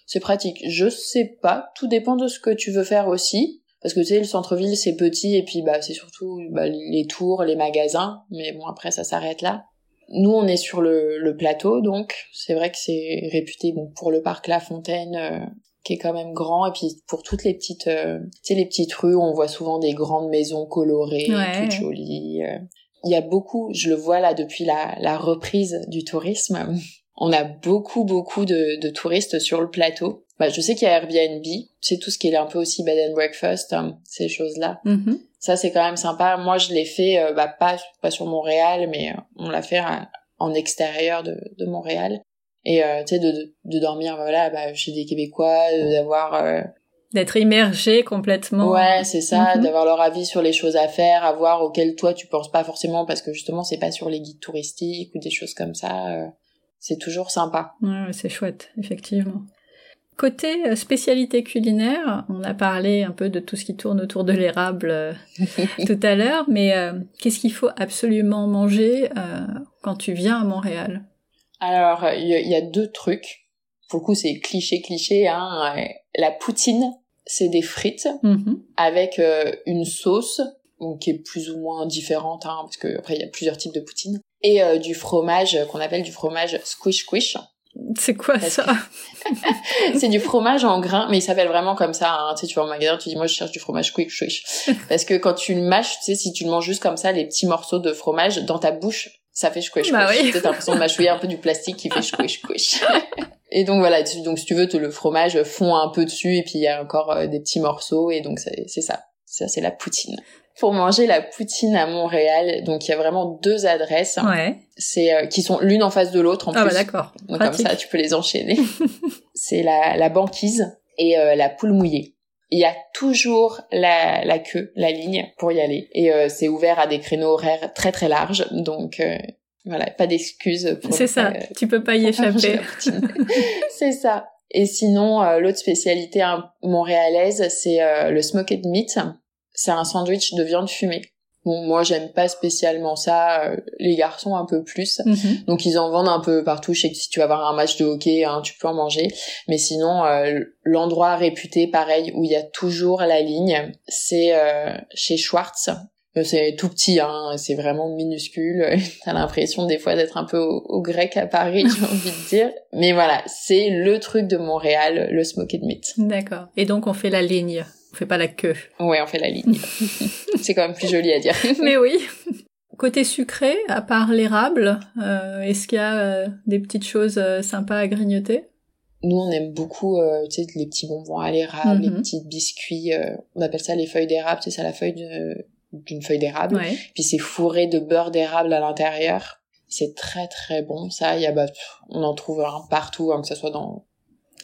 c'est pratique. Je sais pas, tout dépend de ce que tu veux faire aussi. Parce que tu sais, le centre-ville c'est petit et puis bah c'est surtout bah, les tours, les magasins, mais bon après ça s'arrête là. Nous on est sur le, le plateau donc c'est vrai que c'est réputé bon pour le parc La Fontaine euh, qui est quand même grand et puis pour toutes les petites euh, tu sais les petites rues on voit souvent des grandes maisons colorées, toutes jolies. Euh il y a beaucoup, je le vois là depuis la, la reprise du tourisme, on a beaucoup beaucoup de, de touristes sur le plateau. Bah, je sais qu'il y a Airbnb, c'est tout ce qui est un peu aussi bed and breakfast, hein, ces choses-là.
Mm-hmm.
Ça c'est quand même sympa. Moi je l'ai fait, euh, bah, pas pas sur Montréal, mais euh, on l'a fait euh, en extérieur de, de Montréal. Et tu sais de, de, dormir voilà bah, chez des Québécois, d'avoir
d'être immergé complètement.
Ouais, c'est ça,
Mhm.
d'avoir leur avis sur les choses à faire, à voir auxquelles toi tu penses pas forcément parce que justement c'est pas sur les guides touristiques ou des choses comme ça. euh, c'est toujours sympa.
Ouais, c'est chouette, effectivement. Côté euh, spécialité culinaire, on a parlé un peu de tout ce qui tourne autour de l'érable euh, tout à l'heure, mais euh, qu'est-ce qu'il faut absolument manger euh, quand tu viens à Montréal?
Alors il y, y a deux trucs. Pour le coup c'est cliché cliché. Hein. La poutine, c'est des frites
Mhm.
avec euh, une sauce donc, qui est plus ou moins différente hein, parce que après il y a plusieurs types de poutine et euh, du fromage euh, qu'on appelle du fromage squish squish.
C'est quoi
Parce
ça?
c'est du fromage en grains, mais il s'appelle vraiment comme ça. Hein. Tu sais, tu vas au magasin, tu dis moi je cherche du fromage quick squish. Parce que quand tu le mâches, tu sais, si tu le manges juste comme ça, les petits morceaux de fromage dans ta bouche, ça fait squish
Bah oui.
T'as l'impression de mâchouiller un peu du plastique qui fait squish squish. et donc voilà, donc si tu veux, le fromage fond un peu dessus et puis il y a encore euh, des petits morceaux et donc c'est ça. Ça c'est la poutine. Pour manger la poutine à Montréal, donc il y a vraiment deux adresses.
Ouais.
C'est euh, qui sont l'une en face de l'autre en
Ah bah
plus.
d'accord.
Donc comme ça, tu peux les enchaîner. c'est la, la banquise et euh, la poule mouillée. Il y a toujours la, la queue, la ligne pour y aller. Et euh, c'est ouvert à des créneaux horaires très très larges. Donc euh, voilà, pas d'excuses pour
C'est ça,
euh,
tu peux pas y échapper.
c'est ça. Et sinon, euh, l'autre spécialité hein, montréalaise, c'est euh, le smoked meat. C'est un sandwich de viande fumée. Bon, moi, j'aime pas spécialement ça. euh, les garçons, un peu plus.
Mhm.
Donc ils en vendent un peu partout. Je sais que si tu vas voir un match de hockey, hein, tu peux en manger. Mais sinon, euh, l'endroit réputé, pareil, où il y a toujours la ligne, c'est euh, chez Schwartz. Euh, C'est tout petit, hein, c'est vraiment minuscule. T'as l'impression des fois d'être un peu au, au grec à Paris, j'ai envie de dire. Mais voilà, c'est le truc de Montréal, le smoked meat.
D'accord. Et donc on fait la ligne, on fait pas la queue.
Ouais, on fait la ligne. c'est quand même plus joli à dire.
Mais oui. Côté sucré, à part l'érable, euh, est-ce qu'il y a euh, des petites choses euh, sympas à grignoter?
Nous, on aime beaucoup, tu sais, les petits bonbons à l'érable, les
Mhm.
petits biscuits. on appelle ça les feuilles d'érable. C'est la feuille d'une feuille d'érable.
Ouais.
Puis c'est fourré de beurre d'érable à l'intérieur. C'est très très bon. Ça, y a, bah, on en trouve un partout, hein, que ce soit dans.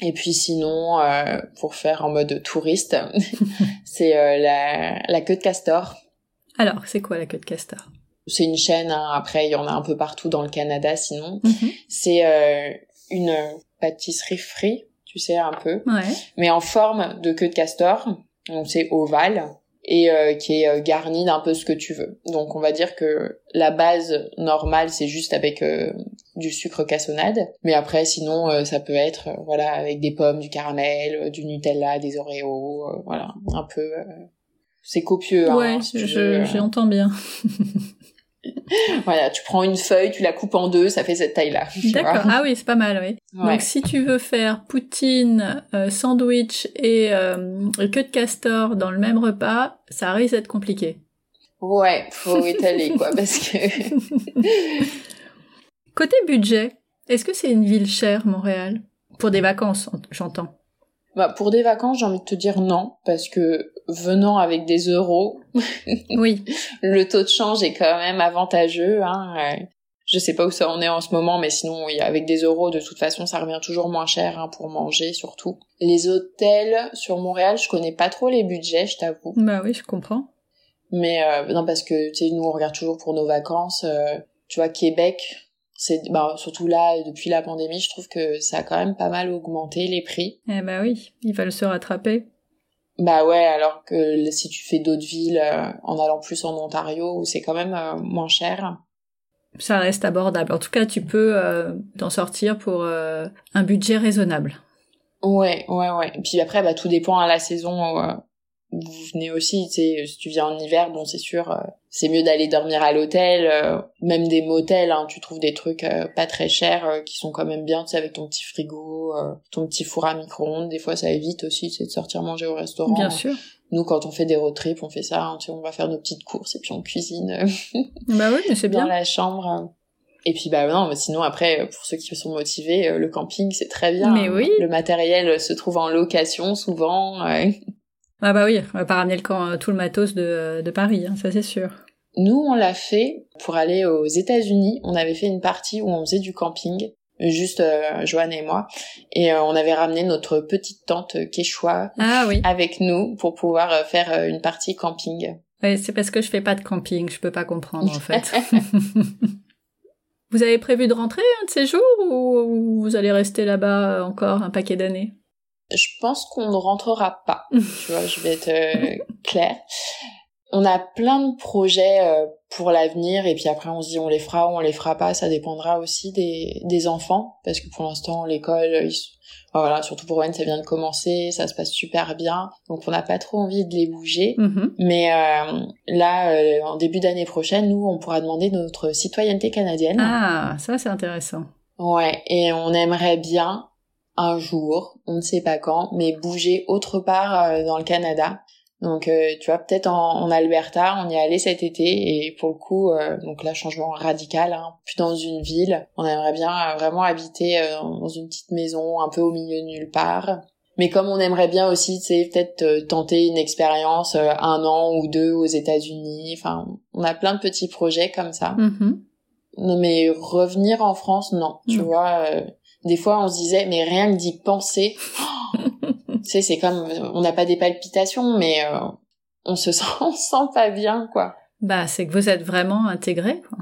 Et puis sinon, euh, pour faire en mode touriste, c'est euh, la, la queue de castor.
Alors, c'est quoi la queue de castor?
C'est une chaîne. hein, après, il y en a un peu partout dans le Canada. Sinon,
Mhm.
c'est euh, une pâtisserie frite, tu sais un peu.
Ouais.
mais en forme de queue de castor, donc c'est ovale et euh, qui est euh, garni d'un peu ce que tu veux. Donc on va dire que la base normale c'est juste avec euh, du sucre cassonade, mais après sinon euh, ça peut être euh, voilà avec des pommes, du caramel, euh, du Nutella, des Oreos, euh, voilà un peu. euh, c'est copieux.
ouais,
hein, si tu
je- j'entends bien.
Voilà, tu prends une feuille, tu la coupes en deux, ça fait cette taille-là.
D'accord. Ah oui, c'est pas mal, oui.
Ouais.
Donc si tu veux faire poutine, euh, sandwich et euh, queue de castor dans le même repas, ça risque d'être compliqué.
Ouais, faut étaler quoi, parce que
Côté budget, est-ce que c'est une ville chère, Montréal? Pour des vacances, en- j'entends.
Bah, pour des vacances, j'ai envie de te dire non, parce que venant avec des euros,
Oui.
le taux de change est quand même avantageux. Hein. euh. Je sais pas où ça en est en ce moment, mais sinon, oui, avec des euros, de toute façon, ça revient toujours moins cher hein, pour manger, surtout. Les hôtels sur Montréal, je connais pas trop les budgets, je t'avoue.
Bah oui, je comprends.
Mais euh, non, parce que tu sais, nous, on regarde toujours pour nos vacances. Euh, tu vois, Québec, c'est bah, surtout là, depuis la pandémie, je trouve que ça a quand même pas mal augmenté les prix.
Eh bah oui, ils veulent se rattraper.
Bah ouais, alors que si tu fais d'autres villes euh, en allant plus en Ontario, où c'est quand même moins cher
ça reste abordable. En tout cas, tu peux euh, t'en sortir pour euh, un budget raisonnable.
Ouais, ouais, ouais. Et puis après, bah tout dépend à la saison. Euh, vous venez aussi, tu sais, si tu viens en hiver, bon, c'est sûr, euh, c'est mieux d'aller dormir à l'hôtel, même des motels, hein, tu trouves des trucs pas très chers qui sont quand même bien, tu sais, avec ton petit frigo, ton petit four à micro-ondes. Des fois, ça évite aussi, c'est de sortir manger au restaurant.
Bien sûr.
Nous, quand on fait des road trips, on fait ça. Hein, on va faire nos petites courses et puis on cuisine.
bah oui, mais c'est bien.
Dans la chambre. Et puis bah non, mais sinon après, pour ceux qui sont motivés, euh, le camping c'est très bien.
Mais oui.
Le matériel se trouve en location souvent.
Ah bah oui, on va pas ramener le camp, euh, tout le matos de, de Paris, hein, ça c'est sûr.
Nous, on l'a fait pour aller aux États-Unis. On avait fait une partie où on faisait du camping juste euh, Joanne et moi et euh, on avait ramené notre petite tante Quechua
ah, oui.
avec nous pour pouvoir euh, faire euh, une partie camping.
Ouais, c'est parce que je fais pas de camping, je peux pas comprendre en fait. vous avez prévu de rentrer un de ces jours ou vous allez rester là-bas encore un paquet d'années?
Je pense qu'on ne rentrera pas. tu vois, je vais être claire. On a plein de projets euh, pour l'avenir et puis après on se dit on les fera ou on les fera pas. Ça dépendra aussi des, des enfants parce que pour l'instant l'école ils... voilà surtout pour Wayne ça vient de commencer ça se passe super bien. Donc on n'a pas trop envie de les bouger.
Mm-hmm.
mais euh, là euh, en début d'année prochaine nous on pourra demander notre citoyenneté canadienne.
Ah ça c'est intéressant.
Ouais et on aimerait bien un jour on ne sait pas quand mais bouger autre part dans le Canada donc euh, tu vois peut-être en, en, Alberta, on y est allé cet été et pour le coup euh, donc là changement radical hein, puis dans une ville, on aimerait bien euh, vraiment habiter dans une petite maison un peu au milieu de nulle part. Mais comme on aimerait bien aussi, tu peut-être tenter une expérience un an ou deux aux États-Unis. Enfin, on a plein de petits projets comme ça.
Mm-hmm.
Non, mais revenir en France, non. Tu mm. vois, des fois on se disait, mais rien que d'y penser, tu sais, c'est comme, on n'a pas des palpitations, mais euh, on se sent, on se sent pas bien, quoi.
Bah, c'est que vous êtes vraiment intégré, quoi.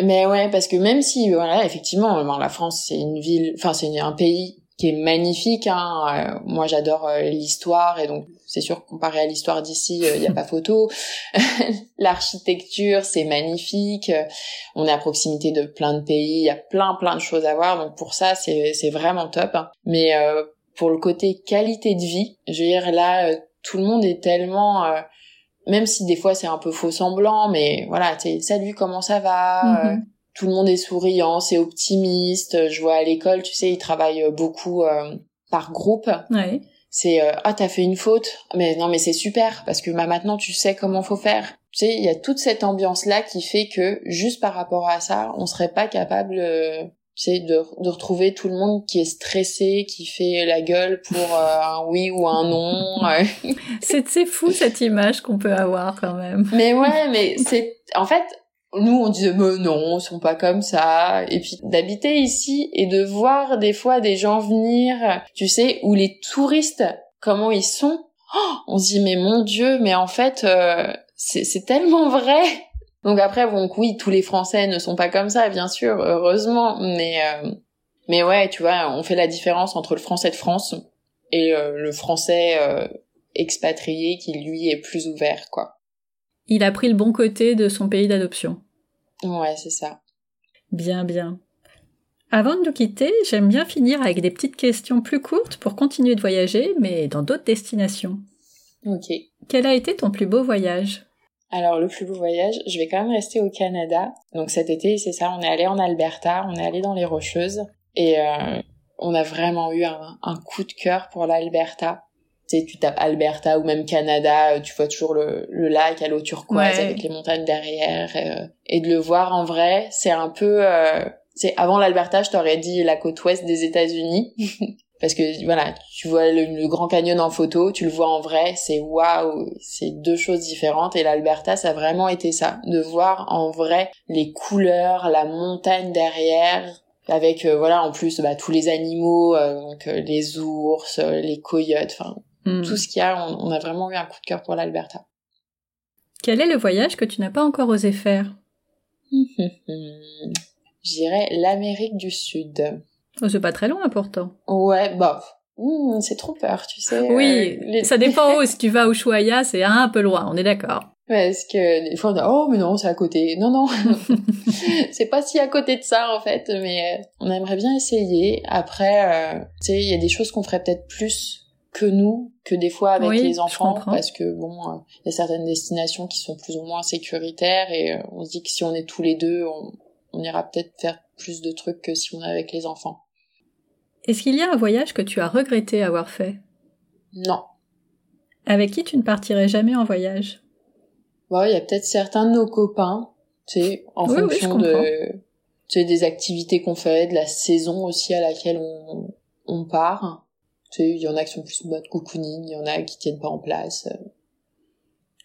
Mais ouais, parce que même si, voilà, effectivement, la France, c'est une ville, enfin, c'est un pays qui est magnifique. Hein. Euh, moi, j'adore euh, l'histoire et donc c'est sûr comparé à l'histoire d'ici, il n'y a pas photo. L'architecture, c'est magnifique. On est à proximité de plein de pays, il y a plein plein de choses à voir. Donc pour ça, c'est c'est vraiment top. Mais pour le côté qualité de vie, je veux dire là, euh, tout le monde est tellement, euh, même si des fois c'est un peu faux semblant, mais voilà, tu salut, comment ça va euh,
mhm.
Tout le monde est souriant, c'est optimiste. Je vois à l'école, tu sais, ils travaillent beaucoup par groupe.
Ouais.
C'est ah t'as fait une faute, mais non mais c'est super parce que bah, maintenant tu sais comment faut faire. Tu sais, il y a toute cette ambiance là qui fait que juste par rapport à ça, on serait pas capable c'est de, de retrouver tout le monde qui est stressé, qui fait la gueule pour euh, un oui ou un non.
c'est c'est fou cette image qu'on peut avoir quand même.
Mais ouais, mais c'est en fait nous on disait mais non, ils sont pas comme ça. Et puis d'habiter ici et de voir des fois des gens venir, tu sais, où les touristes comment ils sont, oh, on se dit mais mon dieu, mais en fait euh, c'est c'est tellement vrai. Donc après, bon, oui, tous les Français ne sont pas comme ça, bien sûr, heureusement, mais euh, mais ouais, tu vois, on fait la différence entre le Français de France et euh, le Français euh, expatrié qui lui est plus ouvert, quoi.
Il a pris le bon côté de son pays d'adoption.
Ouais, c'est ça.
Bien, bien. Avant de nous quitter, j'aime bien finir avec des petites questions plus courtes pour continuer de voyager, mais dans d'autres destinations.
Ok.
Quel a été ton plus beau voyage?
Alors le plus beau voyage, je vais quand même rester au Canada. Donc cet été, c'est ça, on est allé en Alberta, on est allé dans les Rocheuses et euh, on a vraiment eu un, coup de cœur pour l'Alberta. Tu sais, tu tapes Alberta ou même Canada, euh, tu vois toujours le, le lac à l'eau turquoise avec les montagnes derrière euh, et, de le voir en vrai, c'est un peu c'est avant l'Alberta, je t'aurais dit la côte ouest des États-Unis. parce que voilà, tu vois le, Grand Canyon en photo, tu le vois en vrai, c'est waouh, c'est deux choses différentes. Et l'Alberta, ça a vraiment été ça, de voir en vrai les couleurs, la montagne derrière, avec euh, voilà en plus bah, tous les animaux, euh, donc euh, les ours, les coyotes, enfin hmm. tout ce qu'il y a. On, on, a vraiment eu un coup de cœur pour l'Alberta.
Quel est le voyage que tu n'as pas encore osé faire?
J'irais l'Amérique du Sud.
Oh, c'est pas très loin pourtant.
Ouais, bah, hmm, c'est trop peur, tu sais.
Oui, euh, ça dépend où. si tu vas au Ushuaia, c'est un peu loin, on est d'accord.
Parce que des fois on dit oh mais non c'est à côté non non c'est pas si à côté de ça en fait mais euh, on aimerait bien essayer après euh, tu sais il y a des choses qu'on ferait peut-être plus que nous que des fois avec les enfants parce que bon il y a certaines destinations qui sont plus ou moins sécuritaires et on se dit que si on est tous les deux on, on ira peut-être faire plus de trucs que si on est avec les enfants.
Est-ce qu'il y a un voyage que tu as regretté avoir fait?
Non.
Avec qui tu ne partirais jamais en voyage?
Ouais, il y a peut-être certains de nos copains, tu sais, en fonction de, tu sais, des activités qu'on fait, de la saison aussi à laquelle on, on part. Tu sais, il y en a qui sont plus mode cocooning, il y en a qui tiennent pas en place.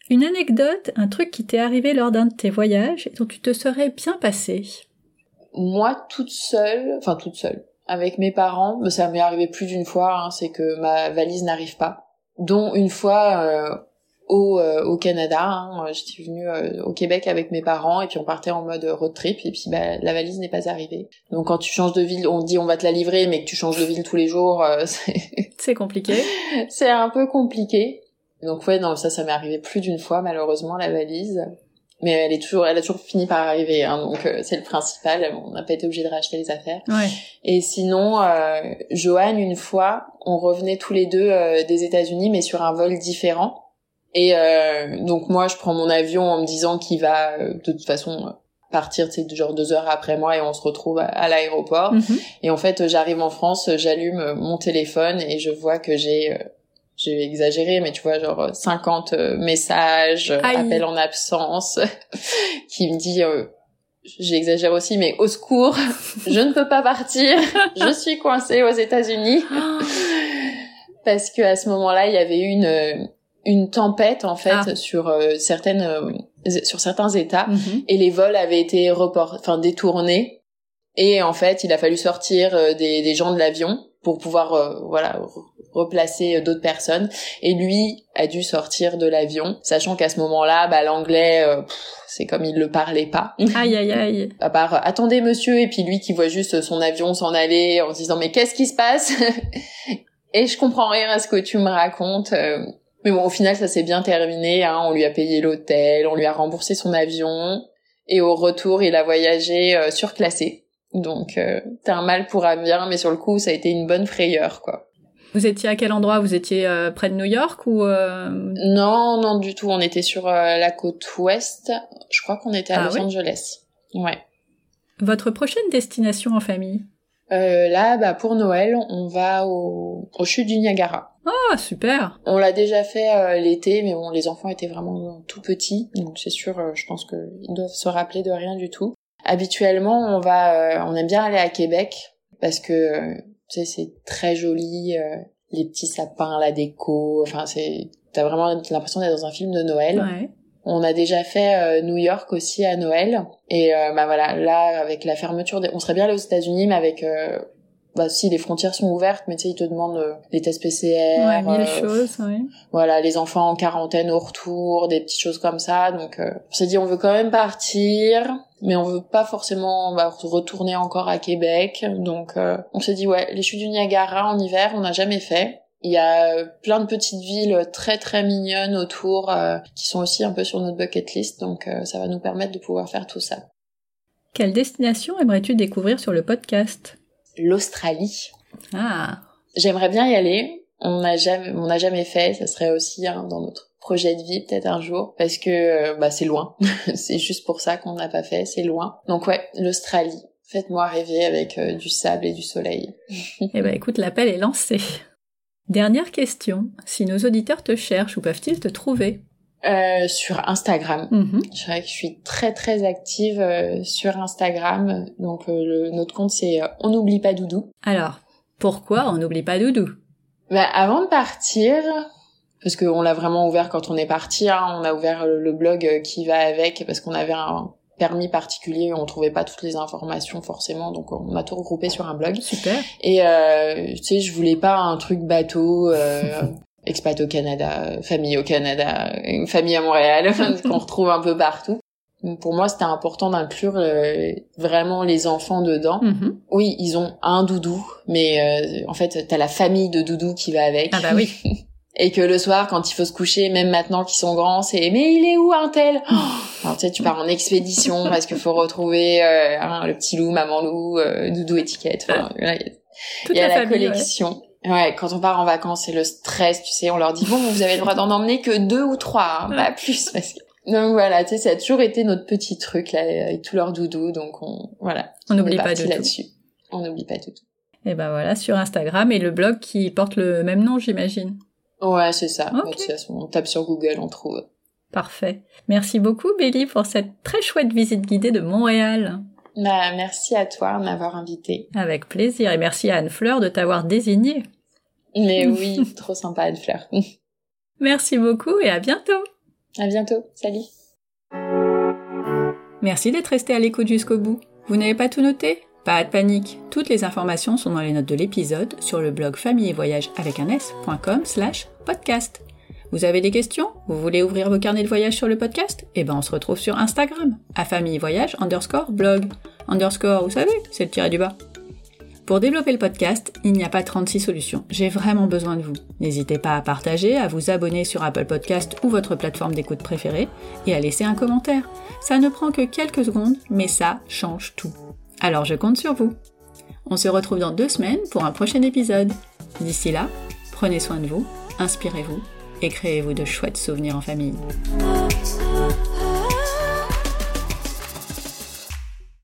Une anecdote, un truc qui t'est arrivé lors d'un de tes voyages et dont tu te serais bien passé.
Moi, toute seule, enfin toute seule, avec mes parents, mais ça m'est arrivé plus d'une fois, hein, c'est que ma valise n'arrive pas. Dont une fois euh, au, euh, au Canada, hein, j'étais venue euh, au Québec avec mes parents et puis on partait en mode road trip et puis bah, la valise n'est pas arrivée. Donc quand tu changes de ville, on dit on va te la livrer, mais que tu changes de ville tous les jours,
c'est compliqué.
c'est un peu compliqué. Donc ouais, non, ça, ça m'est arrivé plus d'une fois malheureusement la valise mais elle est toujours, elle a toujours fini par arriver, hein, donc euh, c'est le principal. On n'a pas été obligé de racheter les affaires.
Ouais.
Et sinon, euh, Joanne, une fois, on revenait tous les deux euh, des États-Unis, mais sur un vol différent. Et euh, donc moi, je prends mon avion en me disant qu'il va de toute façon partir, c'est genre deux heures après moi, et on se retrouve à, l'aéroport. Mhm. Et en fait, j'arrive en France, j'allume mon téléphone et je vois que j'ai j'ai exagéré, mais tu vois, genre 50 euh, messages, euh, appels en absence, qui me dit, euh, j'exagère aussi, mais au secours, je ne peux pas partir, je suis coincée aux États-Unis. Parce que à ce moment-là, il y avait une une tempête en fait ah. sur certaines sur certains États mhm. et les vols avaient été report, enfin détournés. Et en fait, il a fallu sortir des, des gens de l'avion pour pouvoir voilà replacer euh, d'autres personnes et lui a dû sortir de l'avion sachant qu'à ce moment-là bah l'anglais euh, c'est comme il le parlait pas
aïe aïe aïe
à part euh, attendez monsieur et puis lui qui voit juste son avion s'en aller en se disant mais qu'est-ce qui se passe? Et je comprends rien à ce que tu me racontes mais bon au final ça s'est bien terminé hein. on lui a payé l'hôtel on lui a remboursé son avion et au retour il a voyagé surclassé donc t'as un mal pour un bien mais sur le coup ça a été une bonne frayeur quoi
vous étiez à quel endroit? Vous étiez euh, près de New York ou euh...
Non, non du tout. On était sur euh, la côte ouest. Je crois qu'on était à ah Los Angeles. Ouais.
Votre prochaine destination en famille?
Euh, Là, bah pour Noël, on va au, au chute du Niagara.
Ah super.
On l'a déjà fait l'été, mais bon, les enfants étaient vraiment tout petits, donc c'est sûr, je pense qu'ils doivent se rappeler de rien du tout. Habituellement, on va, on aime bien aller à Québec parce que tu sais, c'est très joli, euh, les petits sapins, la déco, enfin c'est, t'as vraiment l'impression d'être dans un film de Noël.
Ouais.
On a déjà fait euh, New York aussi à Noël et euh, bah voilà là avec la fermeture des... on serait bien allé aux États-Unis mais avec bah si les frontières sont ouvertes mais tu sais ils te demandent euh, les tests PCR
ouais, mille choses oui.
voilà les enfants en quarantaine au retour des petites choses comme ça donc on s'est dit on veut quand même partir mais on veut pas forcément bah, retourner encore à Québec. Donc euh, on s'est dit ouais, les chutes du Niagara en hiver, on n'a jamais fait. Il y a plein de petites villes très très mignonnes autour euh, qui sont aussi un peu sur notre bucket list, donc euh, ça va nous permettre de pouvoir faire tout ça.
Quelle destination aimerais-tu découvrir sur le podcast?
L'Australie.
Ah.
J'aimerais bien y aller. On n'a jamais, on n'a jamais fait. Ça serait aussi hein, dans notre projet de vie peut-être un jour parce que euh, bah c'est loin. c'est juste pour ça qu'on n'a pas fait, c'est loin. Donc ouais, l'Australie. Faites-moi rêver avec euh, du sable et du soleil.
eh ben écoute, l'appel est lancé. Dernière question, si nos auditeurs te cherchent, où peuvent-ils te trouver?
Euh, sur Instagram. Je dirais que je suis très très active sur Instagram. Donc le, notre compte c'est On n'oublie pas Doudou.
Alors, Pourquoi on n'oublie pas Doudou?
Bah, Avant de partir, parce qu'on l'a vraiment ouvert quand on est parti, hein, on a ouvert le blog qui va avec, parce qu'on avait un permis particulier, on trouvait pas toutes les informations forcément, donc on a tout regroupé sur un blog.
Super.
Et euh, tu sais, je voulais pas un truc bateau, euh, expat au Canada, famille au Canada, une famille à Montréal, qu'on retrouve un peu partout. pour moi, c'était important d'inclure euh, vraiment les enfants dedans.
Mhm.
Oui, ils ont un doudou, mais euh, en fait, t'as la famille de doudou qui va avec.
Ah bah oui.
et que le soir quand il faut se coucher même maintenant qu'ils sont grands c'est mais il est où un tel? Oh alors tu sais tu pars en expédition parce qu'il faut retrouver euh, hein, le petit loup maman loup euh, doudou étiquette enfin, là, il y a, la, collection ouais. Quand on part en vacances c'est le stress tu sais on leur dit bon vous avez le droit d'en emmener que deux ou trois hein, pas plus parce que donc voilà, tu sais, ça a toujours été notre petit truc là avec tous leurs doudous, donc on voilà.
On n'oublie pas de
là-dessus. On n'oublie pas du tout.
Et ben voilà, sur Instagram et le blog qui porte le même nom, j'imagine.
Ouais, c'est ça. on tape sur Google, on trouve.
Parfait. Merci beaucoup, Béli, pour cette très chouette visite guidée de Montréal.
Bah, merci à toi de m'avoir invité.
Avec plaisir. Et merci à Anne-Fleur de t'avoir désignée.
Mais oui, trop sympa, Anne-Fleur.
merci beaucoup et à bientôt.
À bientôt. Salut.
Merci d'être resté à l'écoute jusqu'au bout. Vous n'avez pas tout noté? Pas de panique, toutes les informations sont dans les notes de l'épisode sur le blog famille et voyage avec un s.com slash podcast. Vous avez des questions? Vous voulez ouvrir vos carnets de voyage sur le podcast? Eh ben on se retrouve sur Instagram, à famille voyage underscore blog. Underscore, vous savez, c'est le tiré du bas. Pour développer le podcast, il n'y a pas 36 solutions. J'ai vraiment besoin de vous. N'hésitez pas à partager, à vous abonner sur Apple Podcast ou votre plateforme d'écoute préférée et à laisser un commentaire. Ça ne prend que quelques secondes, mais ça change tout. Alors je compte sur vous. On se retrouve dans deux semaines pour un prochain épisode. D'ici là, prenez soin de vous, inspirez-vous et créez-vous de chouettes souvenirs en famille.